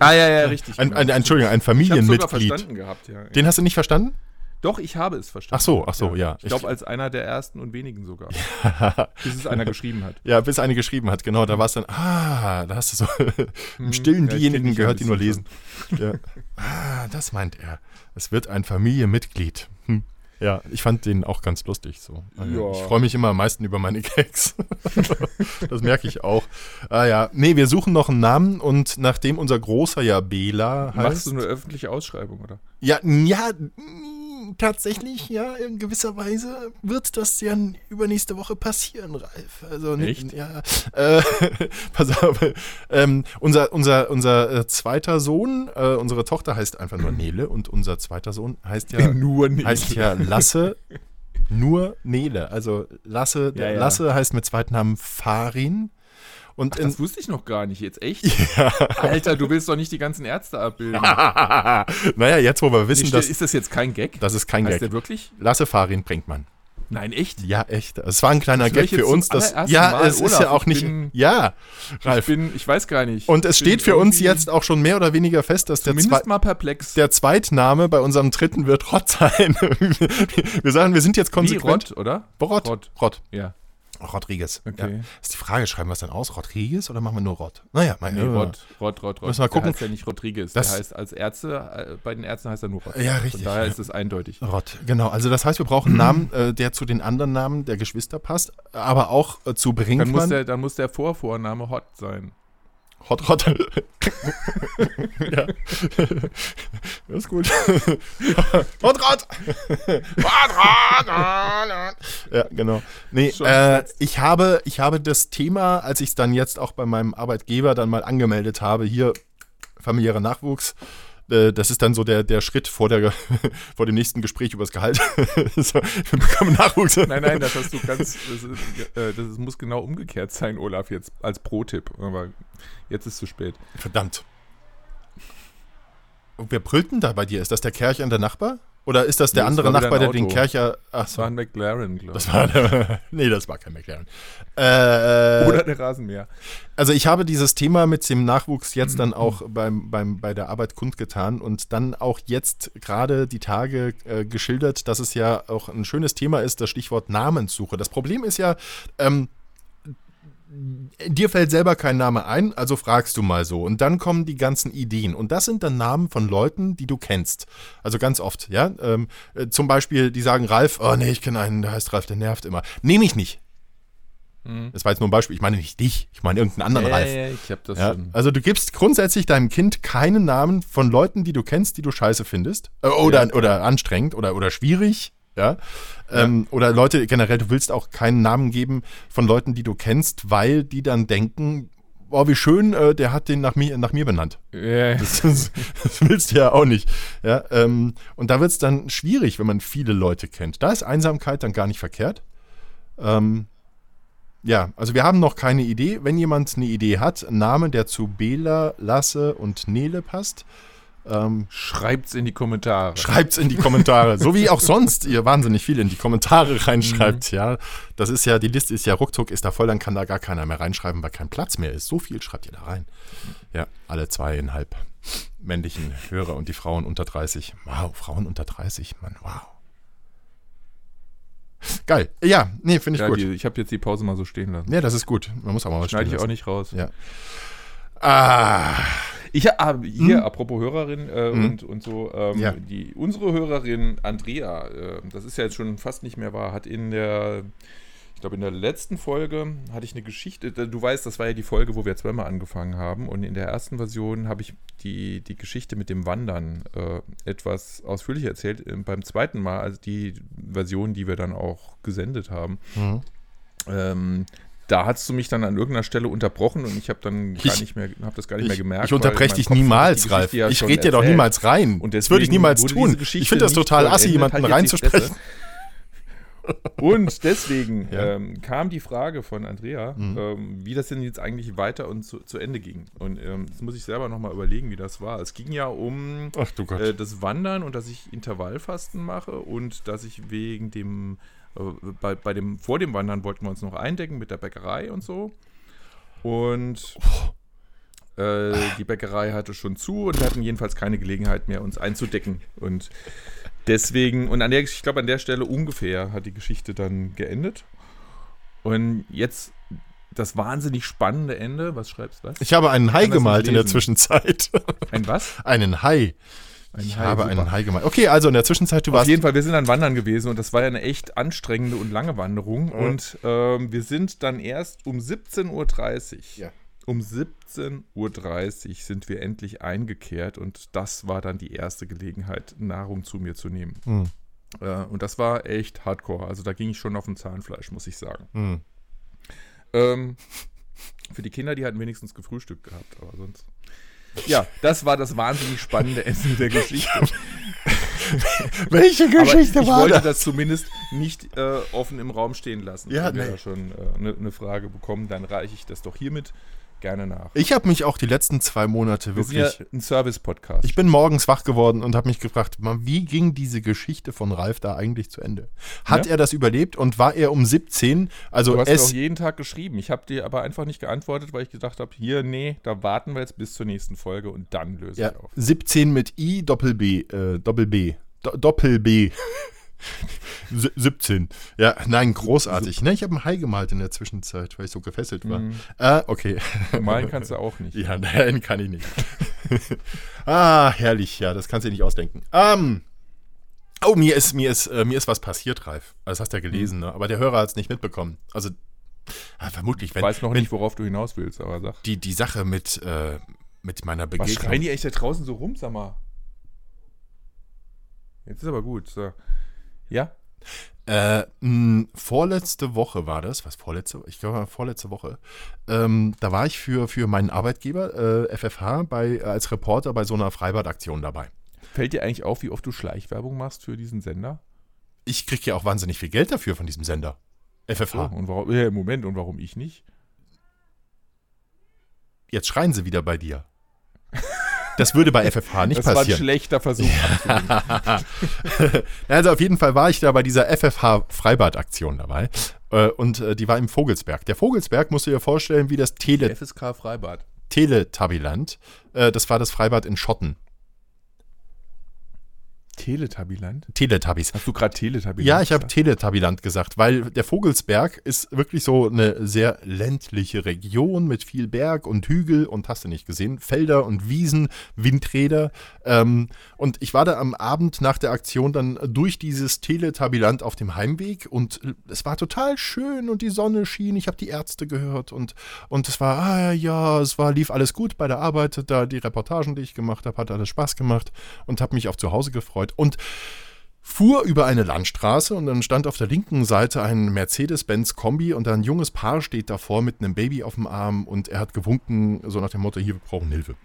ah, ja, ja, richtig. Ein, genau. ein, Entschuldigung, ein ich habe sogar Familienmitglied. verstanden gehabt, ja. Den hast du nicht verstanden? Doch, ich habe es verstanden. Ach so, ach so, ja. Ich glaube, als einer der ersten und wenigen sogar. [laughs] bis es einer geschrieben hat. Ja, bis eine geschrieben hat, genau. Da war es dann, ah, da hast du so [laughs] im Stillen Hm, Ja, ich kenn diejenigen ja gehört, die nur lesen. Ja. [laughs] Ah, das meint er. Es wird ein Familienmitglied. Hm. Ja, ich fand den auch ganz lustig. So. Also Ja. Ich freue mich immer am meisten über meine Gags. das merke ich auch. Ah ja, nee, wir suchen noch einen Namen und nachdem unser großer ja Bela heißt. Machst du eine öffentliche Ausschreibung, oder? Ja, ja, tatsächlich, ja, in gewisser Weise wird das ja übernächste Woche passieren, Ralf. Also nicht, Echt? ja. Äh, [laughs] pass auf, ähm, unser, unser, unser äh, zweiter Sohn, äh, unsere Tochter heißt einfach nur Nele und unser zweiter Sohn heißt ja, [laughs] Nur heißt ja Lasse. Nur Nele. Also Lasse, Ja, ja. Lasse heißt mit zweiten Namen Farin. Und in, das wusste ich noch gar nicht. Jetzt echt? [laughs] Alter, du willst doch nicht die ganzen Ärzte abbilden. [laughs] naja, jetzt wo wir wissen, Nee, dass ist das jetzt kein Gag? das ist kein heißt Gag. der wirklich? Lasse Farin Brinkmann. Nein, echt? Ja, echt. Es war ein kleiner Gag ich für uns. Das, ja, Mal, es ist Olaf, ja auch ich nicht. bin- ja, Ich Ralf. bin, ich weiß gar nicht. Und es Ich steht für uns jetzt auch schon mehr oder weniger fest, dass der, Zwei mal perplex. der Zweitname bei unserem dritten wird Rott sein. [laughs] wir sagen, wir sind jetzt Wie konsequent. Rott, oder? Rott. Rott. Rott. Ja. Rodriguez. Okay. Ja. Ist die Frage, schreiben wir es dann aus? Rodriguez oder machen wir nur Rott? Naja, mein Nee, Rott, Rott, Rott, Rott. Müssen wir gucken. Der heißt ja nicht Rodriguez. Das- der heißt als Ärzte, äh, bei den Ärzten heißt er nur Rott. Ja, richtig, Von daher ist es eindeutig. Rott, genau. Also das heißt, wir brauchen einen Namen, äh, der zu den anderen Namen der Geschwister passt, aber auch äh, zu Dann muss, Brinkmann. der, dann muss der Vorvorname Hot sein. Hot Rott. [laughs] ja. Das ist gut. [laughs] Hot Rott. Hot Rott. Ja, genau. Nee, äh, ich, habe, ich habe das Thema, als ich es dann jetzt auch bei meinem Arbeitgeber dann mal angemeldet habe, hier familiärer Nachwuchs, äh, das ist dann so der, der Schritt vor, der, [laughs] vor dem nächsten Gespräch über das Gehalt. [laughs] so, wir bekommen Nachwuchs. Nein, nein, das hast du ganz. Das, ist, äh, das muss genau umgekehrt sein, Olaf, jetzt als Pro-Tipp. Aber jetzt ist zu spät. Verdammt. Und wer brüllt denn da bei dir? Ist das der Kercher und der Nachbar? Oder ist das der Nee, das andere Nachbar, der den. Kercher. Ach Das war ein McLaren, glaube ich. Das war [laughs] nee, das war kein McLaren. Äh, Oder der Rasenmäher. also ich habe dieses Thema mit dem Nachwuchs jetzt Mhm. dann auch beim, beim, bei der Arbeit kundgetan und dann auch jetzt gerade die Tage äh, geschildert, dass es ja auch ein schönes Thema ist, das Stichwort Namenssuche. Das Problem ist ja, ähm, dir fällt selber kein Name ein, also fragst du mal so. Und dann kommen die ganzen Ideen. Und das sind dann Namen von Leuten, die du kennst. Also ganz oft, ja. Ähm, äh, zum Beispiel, die sagen Ralf, oh nee, ich kenne einen, der heißt Ralf, der nervt immer. Nehme ich nicht. Mhm. Das war jetzt nur ein Beispiel. Ich meine nicht dich, ich meine irgendeinen anderen Ja, Ralf. ja, ich habe das Ja, schon. also du gibst grundsätzlich deinem Kind keinen Namen von Leuten, die du kennst, die du scheiße findest. Äh, oder, Ja. oder anstrengend oder, oder schwierig. Ja? Ähm, oder Leute, generell, du willst auch keinen Namen geben von Leuten, die du kennst, weil die dann denken, oh, wie schön, äh, der hat den nach mir, nach mir benannt. Ja, [laughs] Das, das willst du ja auch nicht. Ja, ähm, und da wird es dann schwierig, wenn man viele Leute kennt. Da ist Einsamkeit dann gar nicht verkehrt. Ähm, ja, also wir haben noch keine Idee. Wenn jemand eine Idee hat, ein Name, der zu Bela, Lasse und Nele passt, Ähm, Schreibt's in die Kommentare. Schreibt's in die Kommentare. so wie auch sonst ihr wahnsinnig viel in die Kommentare reinschreibt, ja. Das ist ja, die Liste ist ja ruckzuck, ist da voll, dann kann da gar keiner mehr reinschreiben, weil kein Platz mehr ist. So viel schreibt ihr da rein. Ja, alle zweieinhalb männlichen Hörer und die Frauen unter 30. Wow, Frauen unter 30, Mann, wow. Geil. Ja, nee, finde ich Ja, gut. die, ich habe jetzt die Pause mal so stehen lassen. ja, das ist gut. Man muss auch mal was Schneide ich auch lassen. nicht raus. Ja. Ah, Ich ah, hier, Hm? apropos Hörerin äh, Hm. und, und so, ähm, Ja. die, unsere Hörerin Andrea, äh, das ist ja jetzt schon fast nicht mehr wahr, hat in der, ich glaube in der letzten Folge hatte ich eine Geschichte, du weißt, das war ja die Folge, wo wir zweimal angefangen haben und in der ersten Version habe ich die, die Geschichte mit dem Wandern äh, etwas ausführlicher erzählt. Äh, beim zweiten Mal, also die Version, die wir dann auch gesendet haben, mhm. ähm, da hast du mich dann an irgendeiner Stelle unterbrochen und ich habe dann gar Ich- nicht mehr, habe das gar nicht mehr ich, gemerkt. ich unterbreche dich niemals, Ralf. Ja ich rede dir doch niemals rein. Und das würde ich niemals tun. Ich finde das total assi, jemanden halt jetzt reinzusprechen. Und deswegen [laughs] Ja. ähm, kam die Frage von Andrea, Mhm. ähm, wie das denn jetzt eigentlich weiter und zu, zu Ende ging. Und ähm, das muss ich selber nochmal überlegen, wie das war. Es ging ja um äh, das Wandern und dass ich Intervallfasten mache und dass ich wegen dem, bei, bei dem, vor dem Wandern wollten wir uns noch eindecken mit der Bäckerei und so. Und äh, die Bäckerei hatte schon zu und wir hatten jedenfalls keine Gelegenheit mehr, uns einzudecken. Und deswegen, und an der, ich glaube, an der Stelle ungefähr hat die Geschichte dann geendet. Und jetzt das wahnsinnig spannende Ende. Was schreibst du? Was? ich habe einen Hai gemalt in der. Zwischenzeit. Ein was? einen Hai. Ein ich Hai, habe super. einen Hai gemalt. Okay, also in der Zwischenzeit, du Auf warst. jeden Fall, wir sind dann wandern gewesen und das war ja eine echt anstrengende und lange Wanderung. Mhm. Und ähm, wir sind dann erst um 17.30 Uhr. Ja. Um 17.30 Uhr sind wir endlich eingekehrt und das war dann die erste Gelegenheit, Nahrung zu mir zu nehmen. Hm, Äh, und das war echt hardcore. Also da ging ich schon auf dem Zahnfleisch, muss ich sagen. hm. Ähm, für die Kinder, die hatten wenigstens gefrühstückt gehabt, aber sonst. Ja, das war das wahnsinnig spannende Ende der Geschichte. [laughs] Welche Aber ich Geschichte war wollte das? das zumindest nicht äh, offen im Raum stehen lassen. Ja, Wenn wir nee. da schon eine äh, ne Frage bekommen, dann reiche ich das doch hiermit gerne nach. Ich habe mich auch die letzten zwei Monate Wir sind wirklich. ja ein Service-Podcast. Ich bin morgens wach geworden und habe mich gefragt, wie ging diese Geschichte von Ralf da eigentlich zu Ende? Hat Ja? er das überlebt und war er um 17, also du hast mir auch es, jeden Tag geschrieben. Ich habe dir aber einfach nicht geantwortet, weil ich gedacht habe, hier, nee, da warten wir jetzt bis zur nächsten Folge und dann löse ja, ich auf. 17 mit I, Doppel B, äh, Doppel B, Do Doppel B. [laughs] S- 17. Ja, nein, großartig. Ne, ich habe einen Hai gemalt in der Zwischenzeit, weil ich so gefesselt war. Mhm. Ah, okay. [laughs] Malen kannst du auch nicht. Ja, nein, kann ich nicht. [laughs] ah, herrlich, ja, das kannst du dir nicht ausdenken. Ähm, oh, mir ist, mir ist, äh, mir ist was passiert, Ralf. Also, Das hast du ja gelesen, ne? Aber der Hörer hat es nicht mitbekommen. Also, ah, vermutlich, Ich wenn, weiß noch wenn nicht, worauf du hinaus willst, aber sag. die, die Sache mit, äh, mit meiner Was Begegnung. schreien die eigentlich da draußen so rum, sag mal? Jetzt ist aber gut. So. Ja? Äh, mh, vorletzte Woche war das, was vorletzte, ich glaube vorletzte Woche, ähm, da war ich für, für meinen Arbeitgeber, äh, FFH, bei, als Reporter bei so einer Freibadaktion dabei. Fällt dir eigentlich auf, wie oft du Schleichwerbung machst für diesen Sender? Ich kriege ja auch wahnsinnig viel Geld dafür von diesem Sender. FFH. Oh, und warum, ja, im Moment, und warum ich nicht? Jetzt schreien sie wieder bei dir. Das würde bei FFH nicht das war ein passieren. schlechter Versuch. abzulenken. [laughs] Also auf jeden Fall war ich da bei dieser FFH Freibad-Aktion dabei. Äh, Und äh, die war im Vogelsberg. Der Vogelsberg musst du dir vorstellen, wie das Tele FSK Freibad. Teletabiland. Äh, Das war das Freibad in Schotten. Teletabiland? Teletubbies. Hast du gerade Teletabiland? Ja, ich habe gesagt? Teletabiland gesagt, weil der Vogelsberg ist wirklich so eine sehr ländliche Region mit viel Berg und Hügel und hast du nicht gesehen, Felder und Wiesen, Windräder. Ähm, und ich war da am Abend nach der Aktion dann durch dieses Teletabiland auf dem Heimweg und es war total schön und die Sonne schien. Ich habe die Ärzte gehört und, und es war, ah ja, es war, lief alles gut bei der Arbeit. Da die Reportagen, die ich gemacht habe, hat alles Spaß gemacht und habe mich auf zu Hause gefreut. Und fuhr über eine Landstraße und dann stand auf der linken Seite ein Mercedes-Benz Kombi und ein junges Paar steht davor mit einem Baby auf dem Arm und er hat gewunken, so nach dem Motto, hier, wir brauchen Hilfe.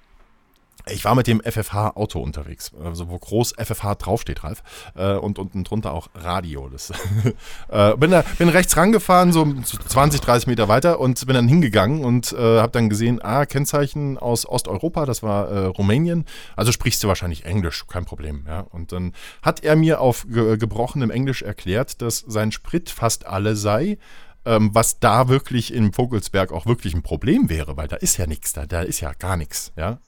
Ich war mit dem FFH-Auto unterwegs, also wo groß FFH draufsteht, Ralf. Äh, und unten drunter auch Radio. Das, [laughs] äh, bin, da, bin rechts rangefahren, so 20, 30 Meter weiter und bin dann hingegangen und äh, habe dann gesehen, ah, Kennzeichen aus Osteuropa, das war äh, Rumänien. Also sprichst du wahrscheinlich Englisch, kein Problem. Ja? Und dann hat er mir auf ge gebrochenem Englisch erklärt, dass sein Sprit fast alle sei ähm, was da wirklich im Vogelsberg auch wirklich ein Problem wäre, weil da ist ja nichts, da, da ist ja gar nichts. Ja?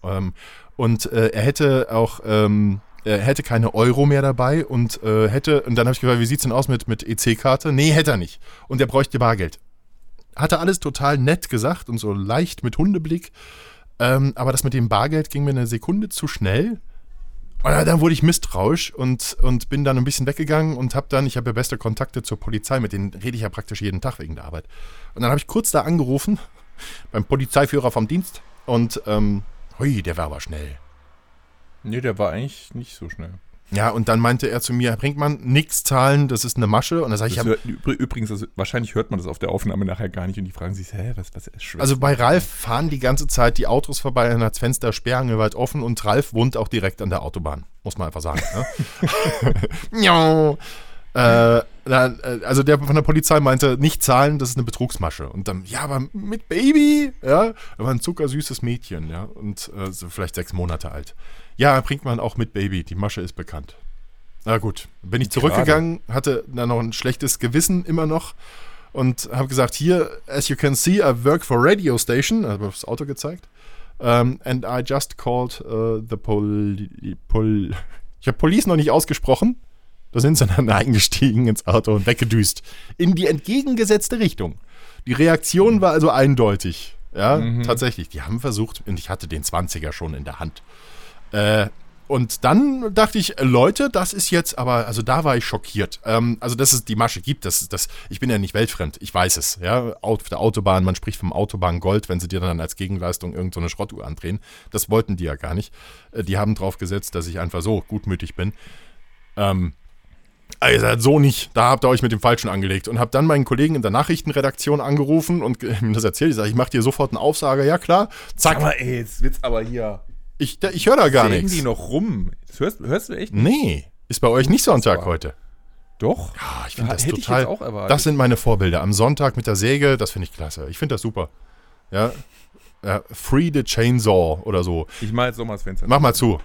Und äh, er hätte auch, ähm, er hätte keine Euro mehr dabei und äh, hätte, und dann habe ich gefragt, wie sieht es denn aus mit, mit EC-Karte? Nee, hätte er nicht. Und er bräuchte Bargeld. Hatte alles total nett gesagt und so leicht mit Hundeblick. Ähm, aber das mit dem Bargeld ging mir eine Sekunde zu schnell. Und dann wurde ich misstrauisch und, und bin dann ein bisschen weggegangen und habe dann, ich habe ja beste Kontakte zur Polizei, mit denen rede ich ja praktisch jeden Tag wegen der Arbeit. Und dann habe ich kurz da angerufen, beim Polizeiführer vom Dienst und ähm, Hui, der war aber schnell. Nee, der war eigentlich nicht so schnell. Ja, und dann meinte er zu mir, Herr Brinkmann, nichts zahlen, das ist eine Masche. Und dann sage ich, hört, übrigens, also wahrscheinlich hört man das auf der Aufnahme nachher gar nicht und die fragen sich, hä, was, was ist schwer? Also bei Ralf fahren die ganze Zeit die Autos vorbei, dann hat das Fenster sperrangelweit offen und Ralf wohnt auch direkt an der Autobahn, muss man einfach sagen. Ne? [laughs] [laughs] Äh, also der von der Polizei meinte, nicht zahlen, das ist eine Betrugsmasche. Und dann, ja, aber mit Baby, ja, war ein zuckersüßes Mädchen, ja, und äh, so vielleicht sechs Monate alt. Ja, bringt man auch mit Baby, die Masche ist bekannt. Na gut, bin ich zurückgegangen, hatte dann noch ein schlechtes Gewissen immer noch und habe gesagt, hier, as you can see, I work for radio station, habe das Auto gezeigt. Um, and I just called uh, the pol... pol [laughs] ich habe Police noch nicht ausgesprochen. Da sind sie dann eingestiegen ins Auto und weggedüst. In die entgegengesetzte Richtung. Die Reaktion war also eindeutig. Ja, mhm. tatsächlich. Die haben versucht, und ich hatte den 20er schon in der Hand. Äh, und dann dachte ich, Leute, das ist jetzt aber, also da war ich schockiert. Ähm, also, dass es die Masche gibt, das, das, ich bin ja nicht weltfremd, ich weiß es. Ja, auf der Autobahn, man spricht vom Autobahngold, wenn sie dir dann als Gegenleistung irgendeine so Schrottuhr andrehen. Das wollten die ja gar nicht. Äh, die haben drauf gesetzt, dass ich einfach so gutmütig bin. Ähm, seid so nicht, da habt ihr euch mit dem Falschen angelegt. Und hab dann meinen Kollegen in der Nachrichtenredaktion angerufen und [laughs] ihm das erzählt. Ich sage, ich mache dir sofort einen Aufsager. Ja, klar. Zack. Aber ey, jetzt wird's aber hier. Ich, ich höre da gar nichts. die noch rum. Das hörst, hörst du echt nicht? Nee. Ist bei euch nicht Sonntag heute. Doch. Ja, ich finde das total. Ich das sind meine Vorbilder. Am Sonntag mit der Säge, das finde ich klasse. Ich finde das super. Ja. ja. Free the Chainsaw oder so. Ich mache jetzt nochmal das Fenster. Mach mal zu.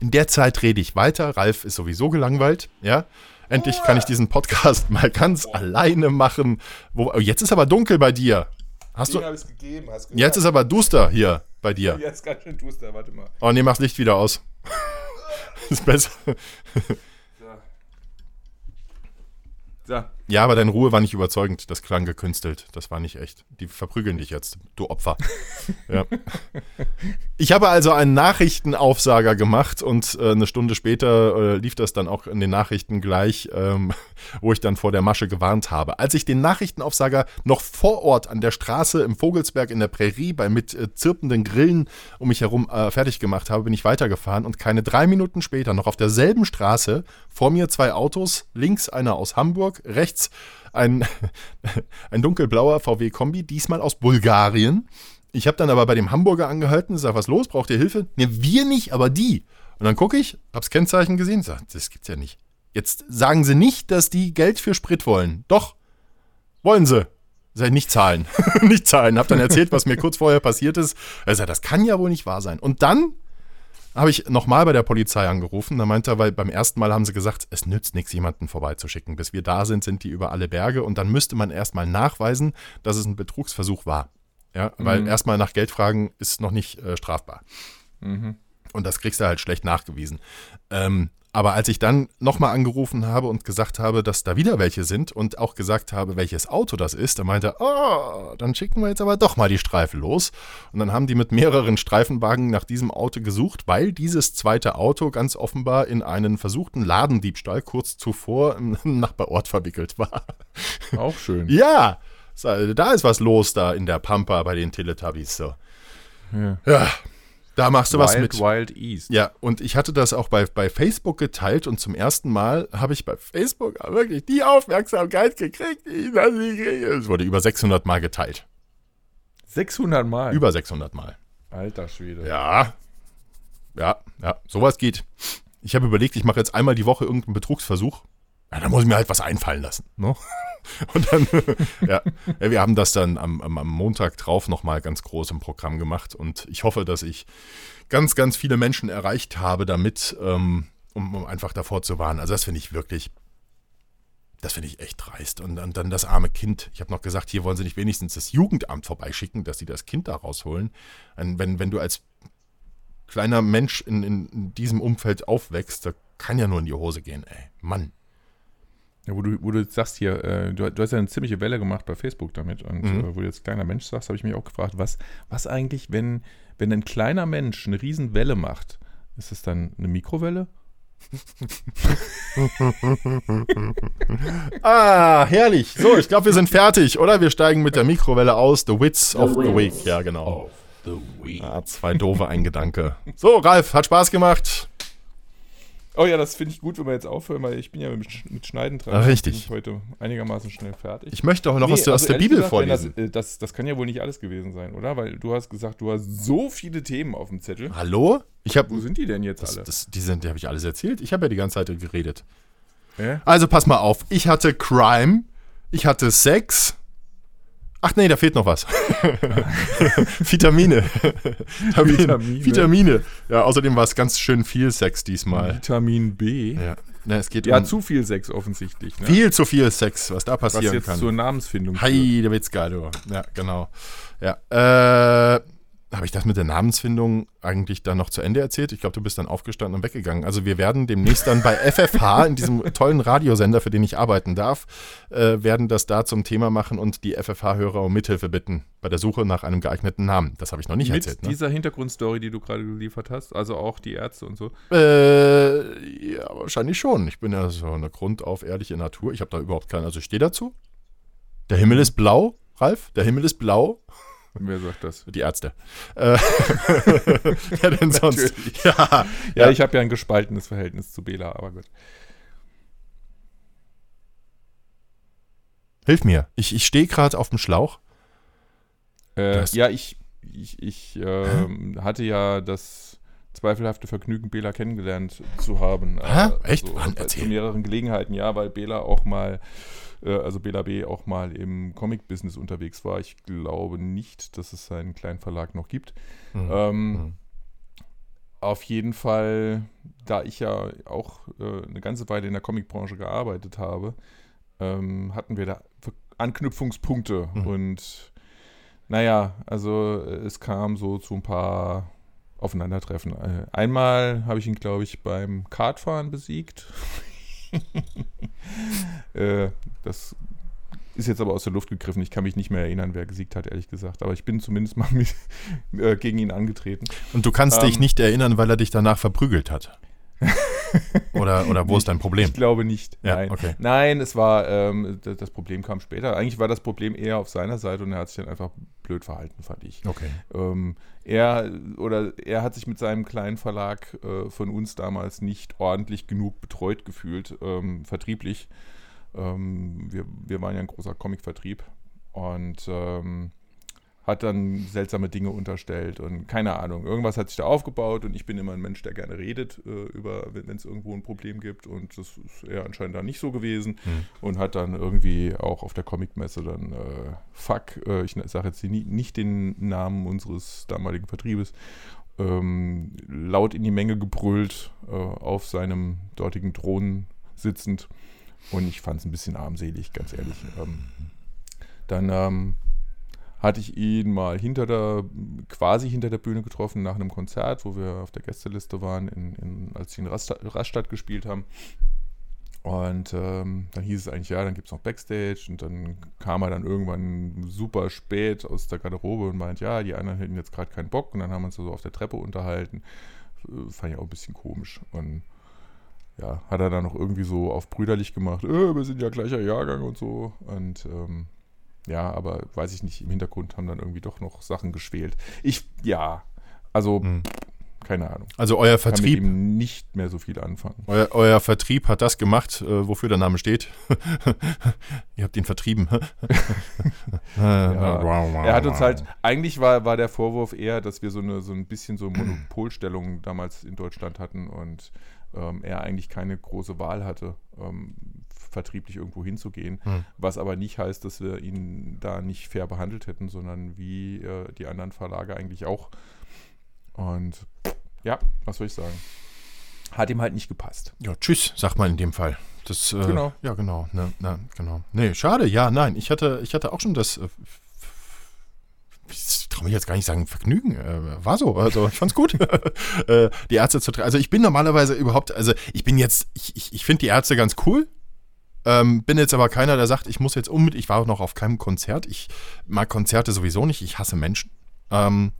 In der Zeit rede ich weiter. Ralf ist sowieso gelangweilt. Ja. Endlich kann ich diesen Podcast [laughs] mal ganz alleine machen. Wo, oh, jetzt ist aber dunkel bei dir. Hast du? Gegeben, hast jetzt ist aber duster hier bei dir. [laughs] Jetzt ganz schön duster, warte mal. Oh nee, mach Licht wieder aus. [laughs] ist besser. So. Ja, aber deine Ruhe war nicht überzeugend. Das klang gekünstelt. Das war nicht echt. Die verprügeln dich jetzt, du Opfer. [laughs] ja. Ich habe also einen Nachrichtenaufsager gemacht und äh, eine Stunde später äh, lief das dann auch in den Nachrichten gleich, ähm, wo ich dann vor der Masche gewarnt habe. Als ich den Nachrichtenaufsager noch vor Ort an der Straße im Vogelsberg in der Prärie bei mit äh, zirpenden Grillen um mich herum äh, fertig gemacht habe, bin ich weitergefahren und keine drei Minuten später noch auf derselben Straße vor mir zwei Autos, links einer aus Hamburg, rechts ein, [laughs] ein dunkelblauer VW-Kombi, diesmal aus Bulgarien. Ich habe dann aber bei dem Hamburger angehalten, sag, was los, braucht ihr Hilfe? Ne, wir nicht, aber die. Und dann gucke ich, hab's Kennzeichen gesehen, sag, das gibt's ja nicht. Jetzt sagen sie nicht, dass die Geld für Sprit wollen. Doch, wollen sie. Sag, nicht zahlen. [laughs] nicht zahlen. Hab dann erzählt, was mir kurz vorher passiert ist. Er sagt, das kann ja wohl nicht wahr sein. Und dann habe ich nochmal bei der Polizei angerufen. Da meinte er, weil beim ersten Mal haben sie gesagt, es nützt nichts, jemanden vorbeizuschicken. Bis wir da sind, sind die über alle Berge. Und dann müsste man erstmal nachweisen, dass es ein Betrugsversuch war. Ja, weil mhm. erstmal nach Geld fragen ist noch nicht äh, strafbar. Mhm. Und das kriegst du halt schlecht nachgewiesen. Ähm, aber als ich dann nochmal angerufen habe und gesagt habe, dass da wieder welche sind und auch gesagt habe, welches Auto das ist, da meinte er, oh, dann schicken wir jetzt aber doch mal die Streifen los. Und dann haben die mit mehreren Streifenwagen nach diesem Auto gesucht, weil dieses zweite Auto ganz offenbar in einen versuchten Ladendiebstahl kurz zuvor im [laughs] Nachbarort verwickelt war. Auch schön. ja, da ist was los da in der Pampa bei den Teletubbies. So. Ja. ja. Da machst du Wild, was mit. Wild East. Ja, und ich hatte das auch bei, bei Facebook geteilt und zum ersten Mal habe ich bei Facebook wirklich die Aufmerksamkeit gekriegt, die ich kriege. Es wurde über 600 Mal geteilt. 600 Mal? Über 600 Mal. Alter Schwede. Ja. Ja, ja, sowas geht. Ich habe überlegt, ich mache jetzt einmal die Woche irgendeinen Betrugsversuch. Ja, dann muss ich mir halt was einfallen lassen. Ne? [laughs] Und dann, [laughs] ja, wir haben das dann am, am, Montag drauf nochmal ganz groß im Programm gemacht. Und ich hoffe, dass ich ganz, ganz viele Menschen erreicht habe damit, ähm, um, um einfach davor zu warnen. Also das finde ich wirklich, das finde ich echt dreist. Und, und dann das arme Kind. Ich habe noch gesagt, hier wollen sie nicht wenigstens das Jugendamt vorbeischicken, dass sie das Kind da rausholen. Wenn, wenn du als kleiner Mensch in, in diesem Umfeld aufwächst, da kann ja nur in die Hose gehen, ey. Mann. Ja, wo du, wo du jetzt sagst hier, äh, du, du, hast ja eine ziemliche Welle gemacht bei Facebook damit und mhm. äh, wo du jetzt kleiner Mensch sagst, habe ich mich auch gefragt, was, was eigentlich, wenn, wenn ein kleiner Mensch eine riesen Welle macht, ist es dann eine Mikrowelle? [laughs] ah, herrlich. So, ich glaube, wir sind fertig, oder? Wir steigen mit der Mikrowelle aus. The Wits the of the Week. Ja, genau. The Week. Ah, zwei doofe ein Gedanke. So, Ralf, hat Spaß gemacht. Oh ja, das finde ich gut, wenn wir jetzt aufhören, weil ich bin ja mit, mit Schneiden dran. Ach, richtig. Ich bin heute einigermaßen schnell fertig. Ich möchte auch noch nee, aus, der, also aus der Bibel gesagt, vorlesen. Das, äh, das, das, kann ja wohl nicht alles gewesen sein, oder? Weil du hast gesagt, du hast so viele Themen auf dem Zettel. Hallo? Ich hab, Wo sind die denn jetzt das, alle? Die sind, die habe ich alles erzählt. Ich habe ja die ganze Zeit geredet. Äh? Also pass mal auf. Ich hatte Crime, ich hatte Sex, Ach nee, da fehlt noch was. [laughs] [laughs] Vitamine. Vitamine. Vitamine. Ja, außerdem war es ganz schön viel Sex diesmal. Vitamin B. Ja. Ne, es geht ja, um zu viel Sex offensichtlich. Ne? Viel zu viel Sex, was da passieren was jetzt kann. zur Namensfindung Hi, der Witz geil, du. Ja, genau. Ja, äh, habe ich das mit der Namensfindung eigentlich dann noch zu Ende erzählt? Ich glaube, du bist dann aufgestanden und weggegangen. Also wir werden demnächst dann bei FFH, in diesem [laughs] tollen Radiosender, für den ich arbeiten darf, äh, werden das da zum Thema machen und die FFH-Hörer um Mithilfe bitten bei der Suche nach einem geeigneten Namen. Das habe ich noch nicht mit erzählt. Mit ne? dieser Hintergrundstory, die du gerade geliefert hast, also auch die Ärzte und so? Äh, ja, wahrscheinlich schon. Ich bin ja so eine grundauf ehrliche Natur. Ich habe da überhaupt keinen, also ich stehe dazu. Der Himmel ist blau, Ralf. Der Himmel ist blau. Wer sagt das? Die Ärzte. [laughs] Äh, ja, denn sonst. Ja, ja, ja, ich habe ja ein gespaltenes Verhältnis zu Bela, aber gut. Hilf mir. Ich, ich stehe gerade auf dem Schlauch. Äh, ja, ich, ich, ich äh, hatte ja das zweifelhafte Vergnügen, Bela kennengelernt zu haben. Hä? Echt? Also, Wann, zu mehreren Gelegenheiten, ja, weil Bela auch mal äh, also Bela B. auch mal im Comic-Business unterwegs war. Ich glaube nicht, dass es seinen kleinen Verlag noch gibt. Mhm. Ähm, mhm. Auf jeden Fall, da ich ja auch äh, eine ganze Weile in der Comicbranche gearbeitet habe, ähm, hatten wir da Anknüpfungspunkte mhm. und naja, also es kam so zu ein paar Aufeinandertreffen. Äh, einmal habe ich ihn, glaube ich, beim Kartfahren besiegt. [laughs] [laughs] äh, das ist jetzt aber aus der Luft gegriffen. Ich kann mich nicht mehr erinnern, wer gesiegt hat, ehrlich gesagt. Aber ich bin zumindest mal mit, [laughs] äh, gegen ihn angetreten. Und du kannst ähm, dich nicht erinnern, weil er dich danach verprügelt hat. [laughs] oder, oder wo ist dein Problem? Ich glaube nicht. Ja, Nein. Okay. Nein, es war, ähm, das Problem kam später. Eigentlich war das Problem eher auf seiner Seite und er hat sich dann einfach blöd verhalten, fand ich. Okay. Ähm, er oder er hat sich mit seinem kleinen Verlag äh, von uns damals nicht ordentlich genug betreut gefühlt, ähm, vertrieblich. Ähm, wir, wir waren ja ein großer Comic-Vertrieb und ähm, hat dann seltsame Dinge unterstellt und keine Ahnung. Irgendwas hat sich da aufgebaut und ich bin immer ein Mensch, der gerne redet, äh, über, wenn es irgendwo ein Problem gibt und das ist er anscheinend da nicht so gewesen hm. und hat dann irgendwie auch auf der Comicmesse dann äh, Fuck, äh, ich sage jetzt nie, nicht den Namen unseres damaligen Vertriebes, ähm, laut in die Menge gebrüllt, äh, auf seinem dortigen Thron sitzend und ich fand es ein bisschen armselig, ganz ehrlich. Ähm, dann ähm, hatte ich ihn mal hinter der, quasi hinter der Bühne getroffen nach einem Konzert, wo wir auf der Gästeliste waren, in, in, als sie in Rastatt, gespielt haben. Und ähm, dann hieß es eigentlich, ja, dann gibt es noch Backstage. Und dann kam er dann irgendwann super spät aus der Garderobe und meint, ja, die anderen hätten jetzt gerade keinen Bock. Und dann haben wir uns so auf der Treppe unterhalten. Äh, fand ich auch ein bisschen komisch. Und ja, hat er dann noch irgendwie so auf brüderlich gemacht, äh, wir sind ja gleicher Jahrgang und so. Und ähm, ja, aber weiß ich nicht, im Hintergrund haben dann irgendwie doch noch Sachen geschwelt. Ich, ja, also, hm. Keine Ahnung. Also euer Kann mit Vertrieb, ihm nicht mehr so viel anfangen. euer, euer Vertrieb hat das gemacht, äh, wofür der Name steht. [laughs] Ihr habt ihn vertrieben. [laughs] Er hat uns halt, eigentlich war, war der Vorwurf eher, dass wir so, eine, so ein bisschen so Monopolstellung damals in Deutschland hatten und ähm, er eigentlich keine große Wahl hatte, ähm, vertrieblich irgendwo hinzugehen. Hm. Was aber nicht heißt, dass wir ihn da nicht fair behandelt hätten, sondern wie äh, die anderen Verlage eigentlich auch. Und ja, was soll ich sagen? Hat ihm halt nicht gepasst. Ja, tschüss, sagt man in dem Fall. Das, äh, Genau. Ja, genau. Ne, na, genau. Nee, schade. Ja, nein. Ich hatte, ich hatte auch schon das. Äh, ich traue mich jetzt gar nicht sagen, Vergnügen. Äh, war so. Also, ich fand's gut. [laughs] äh, die Ärzte zu treffen. Also, ich bin normalerweise überhaupt. Also, ich bin jetzt. Ich, ich, ich finde die Ärzte ganz cool. Ähm, bin jetzt aber keiner, der sagt, ich muss jetzt unbedingt. Ich war auch noch auf keinem Konzert. Ich mag Konzerte sowieso nicht. Ich hasse Menschen. Ähm,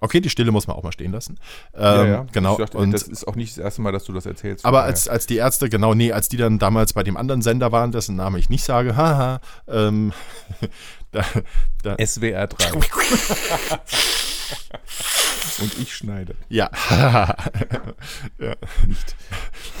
okay, die Stille muss man auch mal stehen lassen. Ähm, Genau. Ich dachte, und, das ist auch nicht das erste Mal, dass du das erzählst. aber als, als die Ärzte, genau, nee, als die dann damals bei dem anderen Sender waren, dessen Name ich nicht sage, haha, ähm, [laughs] da, da, SWR 3. [laughs] [laughs] Und ich schneide. ja, [laughs] ja, nicht.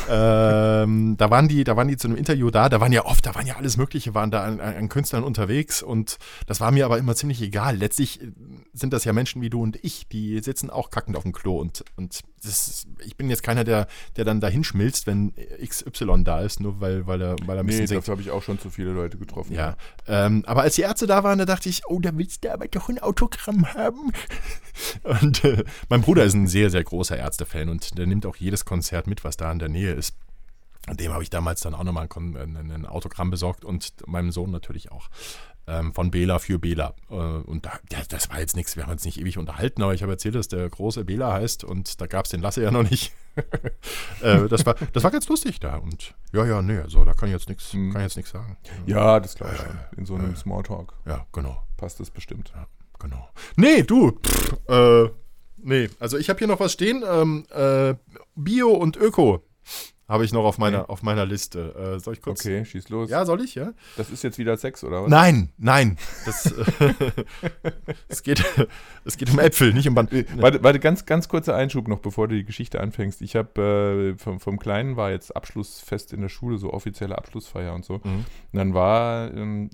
ähm, da waren die, da waren die zu einem Interview da, da waren ja oft, da waren ja alles Mögliche, waren da an, an Künstlern unterwegs und das war mir aber immer ziemlich egal. Letztlich äh, sind das ja Menschen wie du und ich, die sitzen auch kackend auf dem Klo und, und das ist, ich bin jetzt keiner, der, der dann dahin schmilzt, wenn XY da ist, nur weil, weil er, weil er ein bisschen Nee, dafür habe ich auch schon zu viele Leute getroffen. Ja, ähm, aber als die Ärzte da waren, da dachte ich, oh, da willst du aber doch ein Autogramm haben. [laughs] Und äh, mein Bruder ist ein sehr, sehr großer Ärztefan und der nimmt auch jedes Konzert mit, was da in der Nähe ist. Und dem habe ich damals dann auch nochmal ein, Kon- ein, Autogramm besorgt und meinem Sohn natürlich auch. Ähm, von Bela für Bela. Äh, und da, ja, das war jetzt nichts, wir haben uns nicht ewig unterhalten, aber ich habe erzählt, dass der große Bela heißt und da gab es den Lasse ja noch nicht. [laughs] äh, das, war, das war ganz lustig da und ja, ja, nee, also da kann ich jetzt nichts Mhm. kann ich jetzt nichts sagen. Ja, das glaube ich schon. In so einem Smalltalk Ja, genau. passt das bestimmt. Genau. Nee, du. Pff, äh, nee, also ich habe hier noch was stehen. Ähm, äh, Bio und Öko habe ich noch auf meiner, auf meiner Liste. Äh, soll ich kurz? Okay, schieß los. Ja, soll ich? Ja? Das ist jetzt wieder Sex, oder was? Nein, nein. Das, äh, [laughs] es, geht, es geht um Äpfel, nicht um Band. Warte, warte, ganz, ganz kurzer Einschub noch, bevor du die Geschichte anfängst. Ich habe äh, vom, vom Kleinen war jetzt Abschlussfest in der Schule, so offizielle Abschlussfeier und so. Mhm. Und dann war, ähm,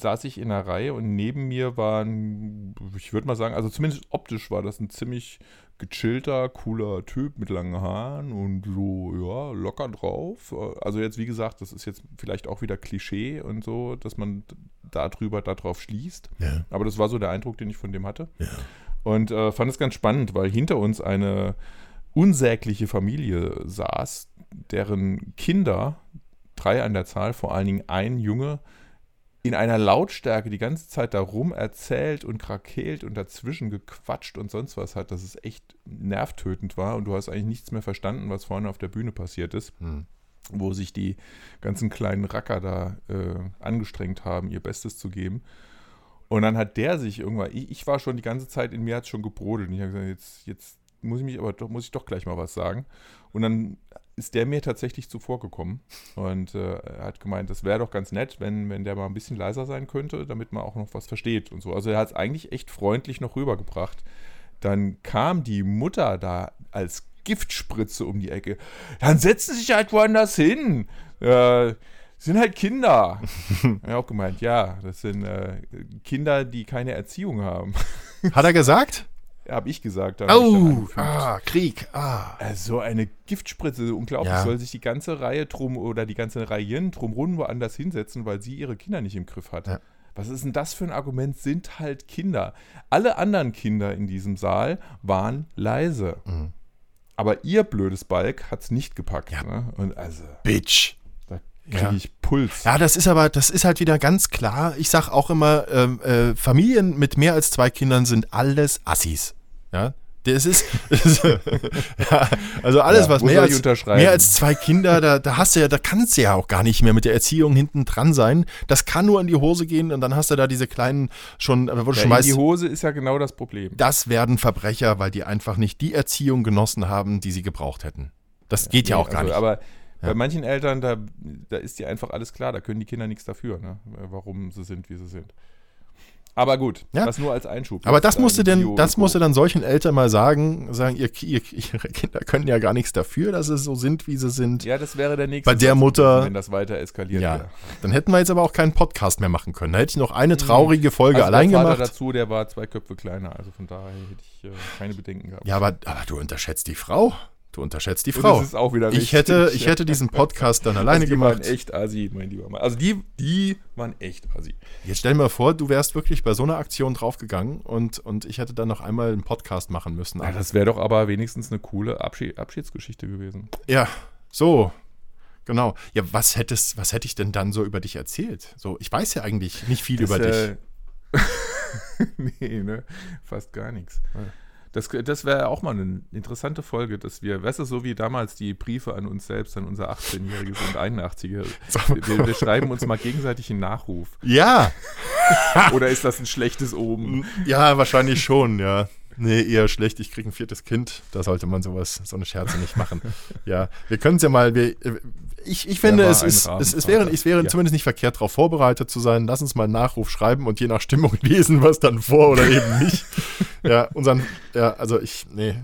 saß ich in einer Reihe und neben mir war ein, ich würde mal sagen, also zumindest optisch war das ein ziemlich gechillter, cooler Typ mit langen Haaren und so, ja, locker drauf. Also jetzt, wie gesagt, das ist jetzt vielleicht auch wieder Klischee und so, dass man darüber, darauf schließt. Ja. Aber das war so der Eindruck, den ich von dem hatte. Ja. Und äh, fand es ganz spannend, weil hinter uns eine unsägliche Familie saß, deren Kinder, drei an der Zahl, vor allen Dingen ein Junge, in einer Lautstärke die ganze Zeit darum erzählt und krakeelt und dazwischen gequatscht und sonst was hat, dass es echt nervtötend war und du hast eigentlich nichts mehr verstanden, was vorne auf der Bühne passiert ist Hm. wo sich die ganzen kleinen Racker da äh, angestrengt haben, ihr Bestes zu geben. Und dann hat der sich irgendwann, ich, ich war schon die ganze Zeit, in mir hat es schon gebrodelt. Und ich habe gesagt, jetzt, jetzt muss ich mich aber doch, muss ich doch gleich mal was sagen. Und dann ist der mir tatsächlich zuvorgekommen und äh, er hat gemeint, das wäre doch ganz nett, wenn, wenn der mal ein bisschen leiser sein könnte, damit man auch noch was versteht und so. Also er hat es eigentlich echt freundlich noch rübergebracht. Dann kam die Mutter da als Giftspritze um die Ecke. Dann setzen Sie sich halt woanders hin. Äh, sind halt Kinder. [laughs] er hat auch gemeint, ja, das sind äh, Kinder, die keine Erziehung haben. Hat er gesagt? Habe ich gesagt. hab ich Oh, ah, Krieg. Ah. Äh, So eine Giftspritze, unglaublich. Ja. Soll sich die ganze Reihe drum oder die ganze Reihen drumrum woanders hinsetzen, weil sie ihre Kinder nicht im Griff hat. Ja. Was ist denn das für ein Argument? Sind halt Kinder. Alle anderen Kinder in diesem Saal waren leise. Mhm. Aber ihr blödes Balk hat es nicht gepackt. Ja. Ne? Und also, Bitch. Kriege Ja. ich Puls. Ja, das ist aber, das ist halt wieder ganz klar. Ich sag auch immer, ähm, äh, Familien mit mehr als zwei Kindern sind alles Assis. Ja, das ist, [laughs] [laughs] ja, also alles, Ja, was mehr als, mehr als zwei Kinder, da, da hast du ja, da kannst du ja auch gar nicht mehr mit der Erziehung hinten dran sein. Das kann nur in die Hose gehen und dann hast du da diese kleinen schon, äh, wo du Ja, schon in weißt, die Hose ist ja genau das Problem. das werden Verbrecher, weil die einfach nicht die Erziehung genossen haben, die sie gebraucht hätten. Das geht ja Nee, auch gar also, nicht. Aber bei manchen Eltern, da, da ist dir einfach alles klar, da können die Kinder nichts dafür, ne? warum sie sind, wie sie sind. Aber gut, Ja. das nur als Einschub. Aber das musste denn, das musste dann solchen Eltern mal sagen, sagen, ihr, ihr, ihre Kinder können ja gar nichts dafür, dass sie so sind, wie sie sind. Ja, das wäre der nächste Bei der Mutter- wenn das weiter eskaliert Ja. wäre. Dann hätten wir jetzt aber auch keinen Podcast mehr machen können. Da hätte ich noch eine traurige Folge Also allein der Vater gemacht. dazu, der war zwei Köpfe kleiner, also von daher hätte ich äh, keine Bedenken gehabt. Ja, aber, aber du unterschätzt die Frau. Du unterschätzt die Und Frau. das ist auch wieder Ich richtig. hätte, [laughs] ich hätte diesen Podcast dann alleine also die waren gemacht. echt assi, mein lieber Mann. Also die, die waren echt assi. Jetzt stell dir mal vor, du wärst wirklich bei so einer Aktion draufgegangen und, und ich hätte dann noch einmal einen Podcast machen müssen. Ja, das wäre doch aber wenigstens eine coole Abschied, Abschiedsgeschichte gewesen. Ja, so. Genau. Ja, was hättest, was hätte ich denn dann so über dich erzählt? So, ich weiß ja eigentlich nicht viel über dich. äh, [laughs] nee, ne? Fast gar nichts. Das, das wäre auch mal eine interessante Folge, dass wir, weißt du, so wie damals die Briefe an uns selbst, an unser 18-Jähriges und 81-Jähriges. Wir, wir schreiben uns mal gegenseitig einen Nachruf. Ja, Oder ist das ein schlechtes Oben? ja, wahrscheinlich schon, ja. Nee, eher schlecht. Ich kriege ein viertes Kind. Da sollte man sowas, so eine Scherze nicht machen. [laughs] Ja, wir können es ja mal. Wir, ich, ich finde, es, ist, es, es wäre, es wäre Ja. zumindest nicht verkehrt, darauf vorbereitet zu sein. Lass uns mal einen Nachruf schreiben und je nach Stimmung [laughs] lesen, was dann vor oder eben nicht. Ja, unseren, ja, also ich, nee.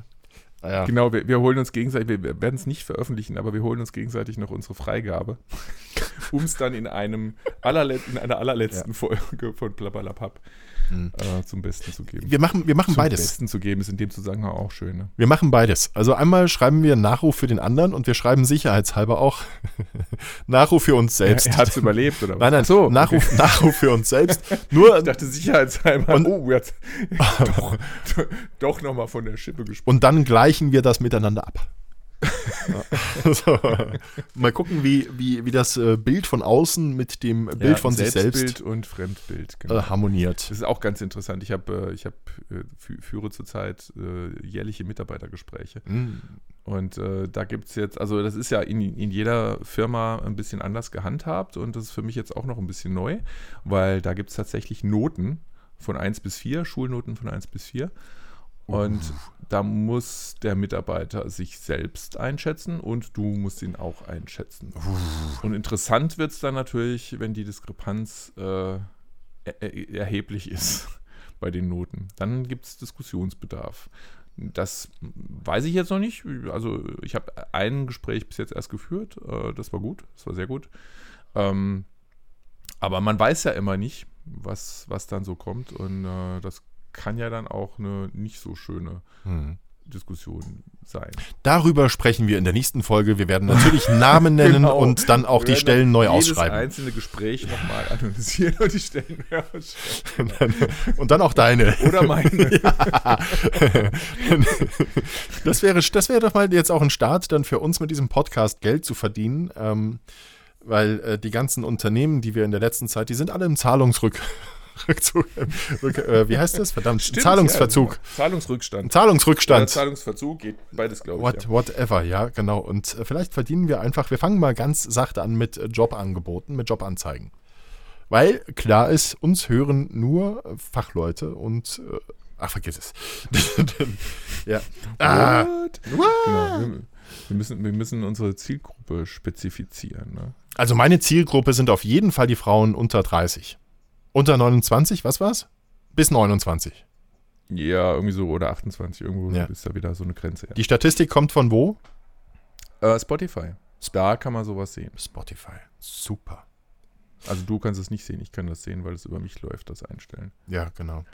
Naja. Genau, wir, wir holen uns gegenseitig, wir- werden es nicht veröffentlichen, aber wir holen uns gegenseitig noch unsere Freigabe, [laughs] um es dann in einem allerlet in einer allerletzten Folge von Blabberlapap Hm. äh, zum Besten zu geben. Wir machen, wir machen zum beides. Besten zu geben ist in dem Zusammenhang auch schön. Ne? Wir machen beides. Also einmal schreiben wir einen Nachruf für den anderen und wir schreiben sicherheitshalber auch [laughs] Nachruf für uns selbst. Er hat es überlebt, oder [laughs] was? Nein, nein, so, Nachruf, Nachruf für uns selbst. [laughs] Nur, Ich dachte sicherheitshalber, Und- oh, jetzt doch, doch nochmal von der Schippe gesprochen. und dann gleichen wir das miteinander ab. Ja. [laughs] so. Mal gucken, wie, wie, wie das äh, Bild von außen mit dem Bild von sich Selbstbild selbst und Fremdbild, genau. äh, harmoniert. Das ist auch ganz interessant. Ich habe, äh, ich fü- führe zurzeit äh, jährliche Mitarbeitergespräche. Mm. Und äh, da gibt es jetzt, also das ist ja in, in jeder Firma ein bisschen anders gehandhabt und das ist für mich jetzt auch noch ein bisschen neu, weil da gibt es tatsächlich Noten von 1 bis 4, Schulnoten von 1 bis 4. Und da muss der Mitarbeiter sich selbst einschätzen und du musst ihn auch einschätzen. Und interessant wird es dann natürlich, wenn die Diskrepanz äh, er er erheblich ist [laughs] bei den Noten. Dann gibt es Diskussionsbedarf. Das weiß ich jetzt noch nicht. Also ich habe ein Gespräch bis jetzt erst geführt. Äh, das war gut. Das war sehr gut. Ähm, aber man weiß ja immer nicht, was, was dann so kommt. Und äh, das kann ja dann auch eine nicht so schöne Hm. Diskussion sein. Darüber sprechen wir in der nächsten Folge. Wir werden natürlich [laughs] Namen nennen Genau. und dann auch die Stellen neu jedes ausschreiben. einzelne Gespräch nochmal analysieren und die Stellen neu ausschreiben. [laughs] und dann auch deine. Oder meine. [laughs] Das wäre, das wäre doch mal jetzt auch ein Start, dann für uns mit diesem Podcast Geld zu verdienen. Ähm, weil äh, die ganzen Unternehmen, die wir in der letzten Zeit, die sind alle im Zahlungsrück. Rückzug, Rück, äh, wie heißt das? Verdammt, Stimmt, Zahlungsverzug. Ja, Zahlungsrückstand. Ein Zahlungsrückstand. Oder Zahlungsverzug geht beides, glaube ich. What, ja. Whatever, ja, genau. Und äh, vielleicht verdienen wir einfach, wir fangen mal ganz sachte an mit Jobangeboten, mit Jobanzeigen. Weil klar ist, uns hören nur äh, Fachleute und, äh, ach, vergiss es. [laughs] ja. Ah, What? what? Genau, wir, wir, müssen, wir müssen unsere Zielgruppe spezifizieren. Ne? Also meine Zielgruppe sind auf jeden Fall die Frauen unter 30. Unter 29, was war's? Bis 29. Ja, irgendwie so, oder 28, irgendwo Ja. ist da wieder so eine Grenze. Ja. Die Statistik kommt von wo? Äh, Spotify. Da kann man sowas sehen. Spotify. Super. Also du kannst es nicht sehen, ich kann das sehen, weil es über mich läuft, das Einstellen. Ja, genau.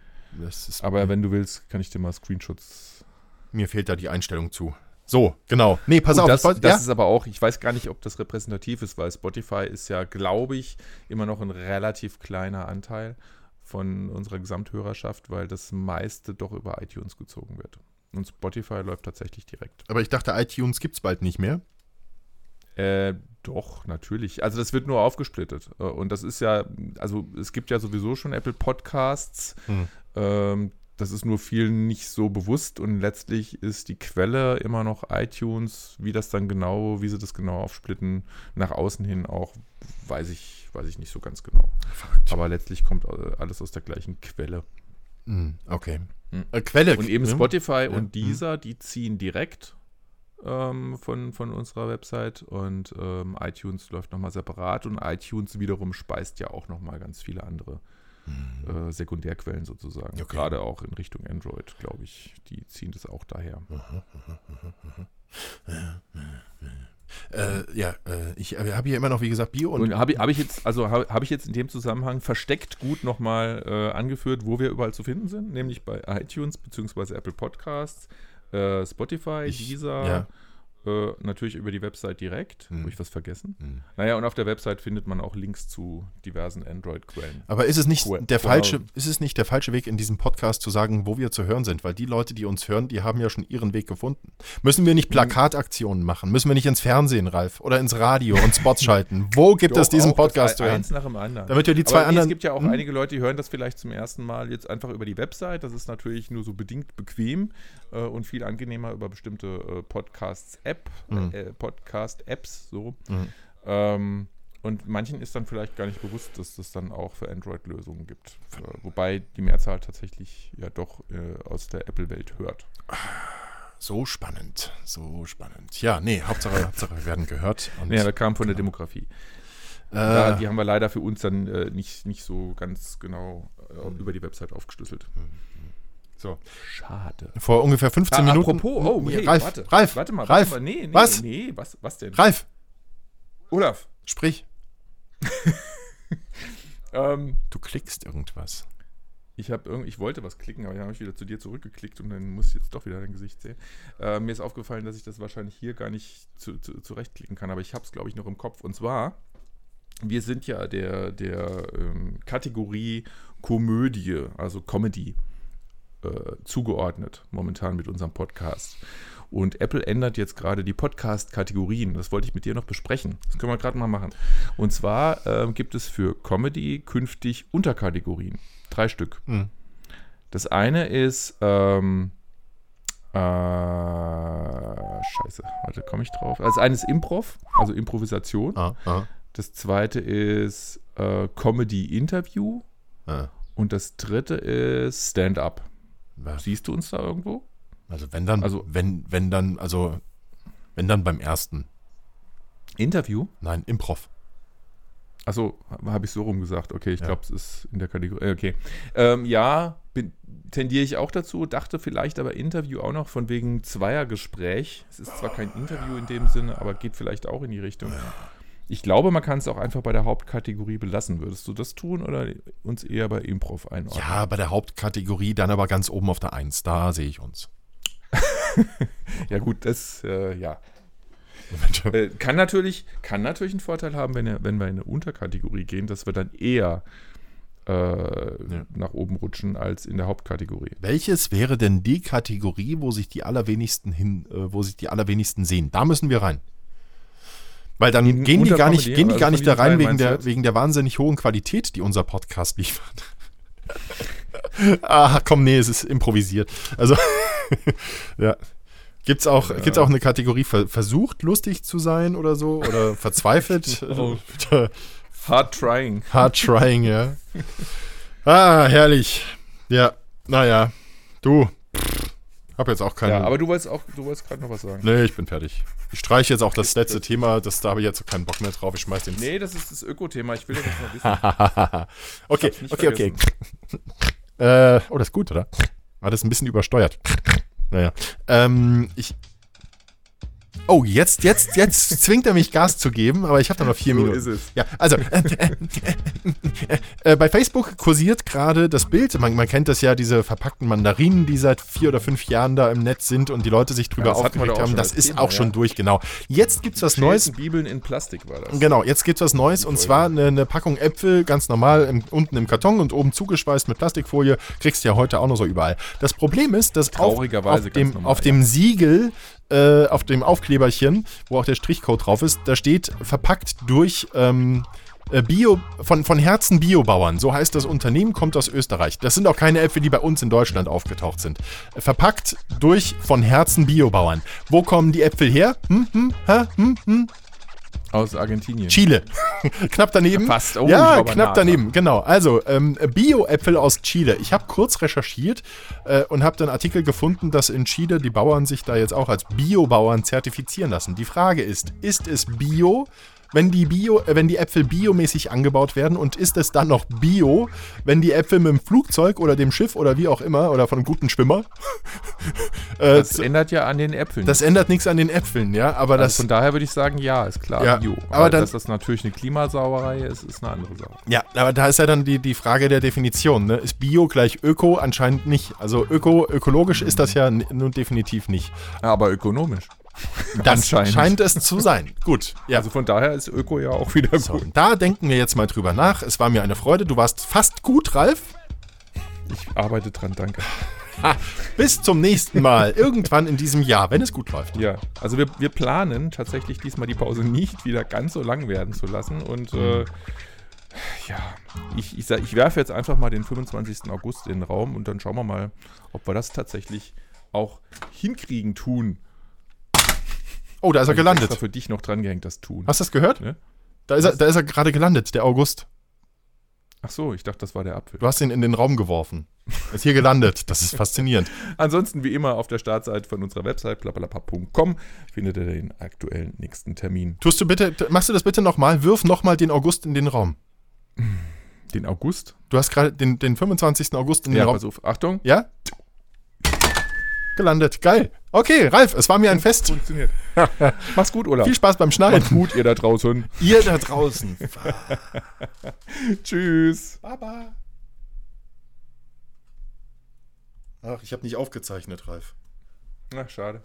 Aber wenn du willst, kann ich dir mal Screenshots. mir fehlt da die Einstellung zu. So, genau. Nee, pass Gut, auf. das, das ja? ist aber auch, ich weiß gar nicht, ob das repräsentativ ist, weil Spotify ist ja, glaube ich, immer noch ein relativ kleiner Anteil von unserer Gesamthörerschaft, weil das meiste doch über iTunes gezogen wird. Und Spotify läuft tatsächlich direkt. Aber ich dachte, iTunes gibt es bald nicht mehr. Äh, doch, natürlich. Also das wird nur aufgesplittet. Äh, Und das ist ja, also es gibt ja sowieso schon Apple Podcasts. Hm. Ähm, das ist nur vielen nicht so bewusst und letztlich ist die Quelle immer noch iTunes. Wie das dann genau, wie sie das genau aufsplitten, nach außen hin auch, weiß ich, weiß ich nicht so ganz genau. Aber letztlich kommt äh, alles aus der gleichen Quelle. Hm, okay. Hm. Äh, Quelle. Und eben ne? Spotify Ja. und dieser, die ziehen direkt ähm, von, von unserer Website und ähm, iTunes läuft nochmal separat und iTunes wiederum speist ja auch nochmal ganz viele andere äh, Sekundärquellen sozusagen. Okay. Gerade auch in Richtung Android, glaube ich. Die ziehen das auch daher. Äh, ja, äh, ich äh, habe hier immer noch, wie gesagt, Bio und, Und habe ich, hab ich jetzt, also habe hab ich jetzt in dem Zusammenhang versteckt gut nochmal äh, angeführt, wo wir überall zu finden sind, nämlich bei iTunes bzw. Apple Podcasts, äh, Spotify, Ich- Deezer, ja. Äh, natürlich über die Website direkt. Hm. Habe ich was vergessen? Hm. Naja, und auf der Website findet man auch Links zu diversen Android-Quellen. Aber ist es nicht Cool. der falsche, ist es nicht der falsche Weg in diesem Podcast zu sagen, wo wir zu hören sind? Weil die Leute, die uns hören, die haben ja schon ihren Weg gefunden. Müssen wir nicht Mhm. Plakataktionen machen? Müssen wir nicht ins Fernsehen, Ralf, oder ins Radio und Spots [laughs] schalten? Wo gibt es Doch, diesen auch Podcast zu hören? Eins nach dem anderen. Damit wir die zwei Aber nee, anderen. Es gibt ja auch Hm? einige Leute, die hören das vielleicht zum ersten Mal jetzt einfach über die Website. Das ist natürlich nur so bedingt bequem äh, und viel angenehmer über bestimmte äh, Podcasts-App, Mhm. äh, Podcast-Apps so. Mhm. Ähm, und manchen ist dann vielleicht gar nicht bewusst, dass das dann auch für Android-Lösungen gibt. Äh, wobei die Mehrzahl tatsächlich ja doch äh, aus der Apple-Welt hört. So spannend, so spannend. Ja, nee, Hauptsache, Hauptsache wir werden gehört. Und, Ja, das kam von der Demografie. äh, Da, die haben wir leider für uns dann äh, nicht, nicht so ganz genau äh, über die Website aufgeschlüsselt. So. Schade. Vor ungefähr 15 Ah, Minuten. Apropos, oh, hey, Ralf, warte, Ralf, warte mal, Ralf, warte mal, nee, nee, was? nee, was, was denn? Ralf, Olaf, sprich. [laughs] ähm, Du klickst irgendwas. ich habe irgendwie, ich wollte was klicken, aber dann habe ich wieder zu dir zurückgeklickt und dann muss ich jetzt doch wieder dein Gesicht sehen. Äh, mir ist aufgefallen, dass ich das wahrscheinlich hier gar nicht zu, zu, zurechtklicken kann, aber ich habe es, glaube ich, noch im Kopf. Und zwar, wir sind ja der, der ähm, Kategorie Komödie, also Comedy, äh, zugeordnet momentan mit unserem Podcast. Und Apple ändert jetzt gerade die Podcast-Kategorien. Das wollte ich mit dir noch besprechen. Das können wir gerade mal machen. Und zwar ähm, gibt es für Comedy künftig Unterkategorien. Drei Stück. Hm. Das eine ist, ähm, äh, scheiße, warte, komme ich drauf? Also das eine ist Improv, also Improvisation. Ah, ah, Das zweite ist äh, Comedy-Interview. ah. Und das dritte ist Stand-up. Was? Siehst du uns da irgendwo? Also wenn dann, Also- wenn, wenn dann, also wenn dann beim ersten. Interview? Nein, Improv. Achso, habe ich so rum gesagt. Okay, ich Ja. glaube, es ist in der Kategorie. äh, Okay. Ähm, ja, bin, tendiere ich auch dazu, dachte vielleicht aber Interview auch noch von wegen Zweiergespräch. Es ist zwar kein Interview in dem Sinne, aber geht vielleicht auch in die Richtung. Ich glaube, man kann es auch einfach bei der Hauptkategorie belassen. Würdest du das tun oder uns eher bei Improv einordnen? Ja, bei der Hauptkategorie dann aber ganz oben auf der Eins. Da sehe ich uns. [laughs] Ja, gut, das, äh, ja. Äh, kann, natürlich, kann natürlich einen Vorteil haben, wenn, wenn wir in eine Unterkategorie gehen, dass wir dann eher äh, nach oben rutschen als in der Hauptkategorie. Welches wäre denn die Kategorie, wo sich die allerwenigsten hin, äh, wo sich die allerwenigsten sehen? Da müssen wir rein. Weil dann gehen die gar nicht, Comedy, gehen die gar nicht da rein wegen der, wegen der wahnsinnig hohen Qualität, die unser Podcast liefert. [laughs] ah, komm, nee, es ist improvisiert. Also, [laughs] ja. Gibt's auch, Ja. gibt's auch eine Kategorie ver versucht, lustig zu sein oder so? Oder verzweifelt? [laughs] Oh. Hard trying. Hard trying, ja. Ah, herrlich. Ja, naja. Du, hab jetzt auch keine. Ja, aber du wolltest auch, du wolltest gerade noch was sagen. nee, ich bin fertig. Ich streiche jetzt auch das letzte [laughs] Thema, das, da habe ich jetzt keinen Bock mehr drauf. Ich schmeiß den. Nee, das ist das Öko-Thema. Ich will das jetzt mal wissen. [laughs] okay, okay, okay. Äh, oh, das ist gut, oder? War das ein bisschen übersteuert? Naja. Ähm, ich. Oh, jetzt, jetzt, jetzt [laughs] zwingt er mich Gas zu geben, aber ich habe da noch vier So Minuten. ist es. Ja, also äh, äh, äh, äh, bei Facebook kursiert gerade das Bild. Man, man kennt das ja, diese verpackten Mandarinen, die seit vier oder fünf Jahren da im Netz sind und die Leute sich drüber Ja, aufgeregt haben. Das ist Thema, auch schon ja. durch, genau. Jetzt gibt's was Neues. Bibeln in Plastik war das. Genau, jetzt gibt's was Neues und zwar eine, eine Packung Äpfel, ganz normal, im, unten im Karton und oben zugeschweißt mit Plastikfolie. Kriegst du ja heute auch noch so überall. Das Problem ist, dass auf, Traurigerweise auf, dem, normal, auf dem Siegel, äh, auf dem Aufkleberchen, wo auch der Strichcode drauf ist, da steht verpackt durch ähm, äh, Bio, von, von Herzen Biobauern. So heißt das Unternehmen, kommt aus Österreich. Das sind auch keine Äpfel, die bei uns in Deutschland aufgetaucht sind. Verpackt durch von Herzen Biobauern. Wo kommen die Äpfel her? Hm, hm, hä, hm, hm, Aus Argentinien. Chile. [laughs] knapp daneben. Fast. Oh, ja, knapp daneben, genau. Also, ähm, Bio-Äpfel aus Chile. Ich habe kurz recherchiert äh, und habe dann Artikel gefunden, dass in Chile die Bauern sich da jetzt auch als Biobauern zertifizieren lassen. Die Frage ist, ist es Bio, wenn die, Bio, äh, wenn die Äpfel biomäßig angebaut werden? Und ist es dann noch Bio, wenn die Äpfel mit dem Flugzeug oder dem Schiff oder wie auch immer oder von einem guten Schwimmer? [laughs] äh, das ändert ja an den Äpfeln. Das ändert nichts an den Äpfeln, ja. Aber also das, von daher würde ich sagen, ja, ist klar, ja, Bio. Aber, aber dann, dass das natürlich eine Klimasauerei ist, ist eine andere Sache. Ja, aber da ist ja dann die, die Frage der Definition. Ne? Ist Bio gleich Öko? Anscheinend nicht. Also Öko, ökologisch ist das ja nun definitiv nicht. aber ökonomisch. Das scheint es zu sein. [laughs] Gut. Ja. Also von daher ist Öko ja auch wieder so, gut. Da denken wir jetzt mal drüber nach. Es war mir eine Freude. Du warst fast gut, Ralf. Ich arbeite dran, danke. Bis zum nächsten Mal, [laughs] irgendwann in diesem Jahr, wenn es gut läuft. Ja, also wir, wir planen tatsächlich diesmal die Pause nicht wieder ganz so lang werden zu lassen. Und äh, ja, ich, ich, ich werfe jetzt einfach mal den 25. August in den Raum und dann schauen wir mal, ob wir das tatsächlich auch hinkriegen, tun. Oh, da ist er gelandet. Ich für dich noch dran gehängt, das tun. Hast du das gehört? Ne? Da ist, er, da ist er gerade gelandet, der August. Ach so, ich dachte, das war der Apfel. Du hast ihn in den Raum geworfen. Ist hier gelandet. Das ist faszinierend. [laughs] Ansonsten, wie immer, auf der Startseite von unserer Website plappalapap.com findet ihr den aktuellen nächsten Termin. Tust du bitte, machst du das bitte nochmal? Wirf nochmal den August in den Raum. Den August? Du hast gerade den, den 25. August in den ja, Raum. Pass auf. Achtung. Ja? Gelandet. Geil. Okay, Ralf, es war mir ein [laughs] Fest. Funktioniert. [laughs] Mach's gut, Olaf. Viel Spaß beim Schneiden. Macht's gut, ihr da draußen. [laughs] Ihr da draußen. Tschüss. Baba. Ach, ich habe nicht aufgezeichnet, Ralf. Ach, schade.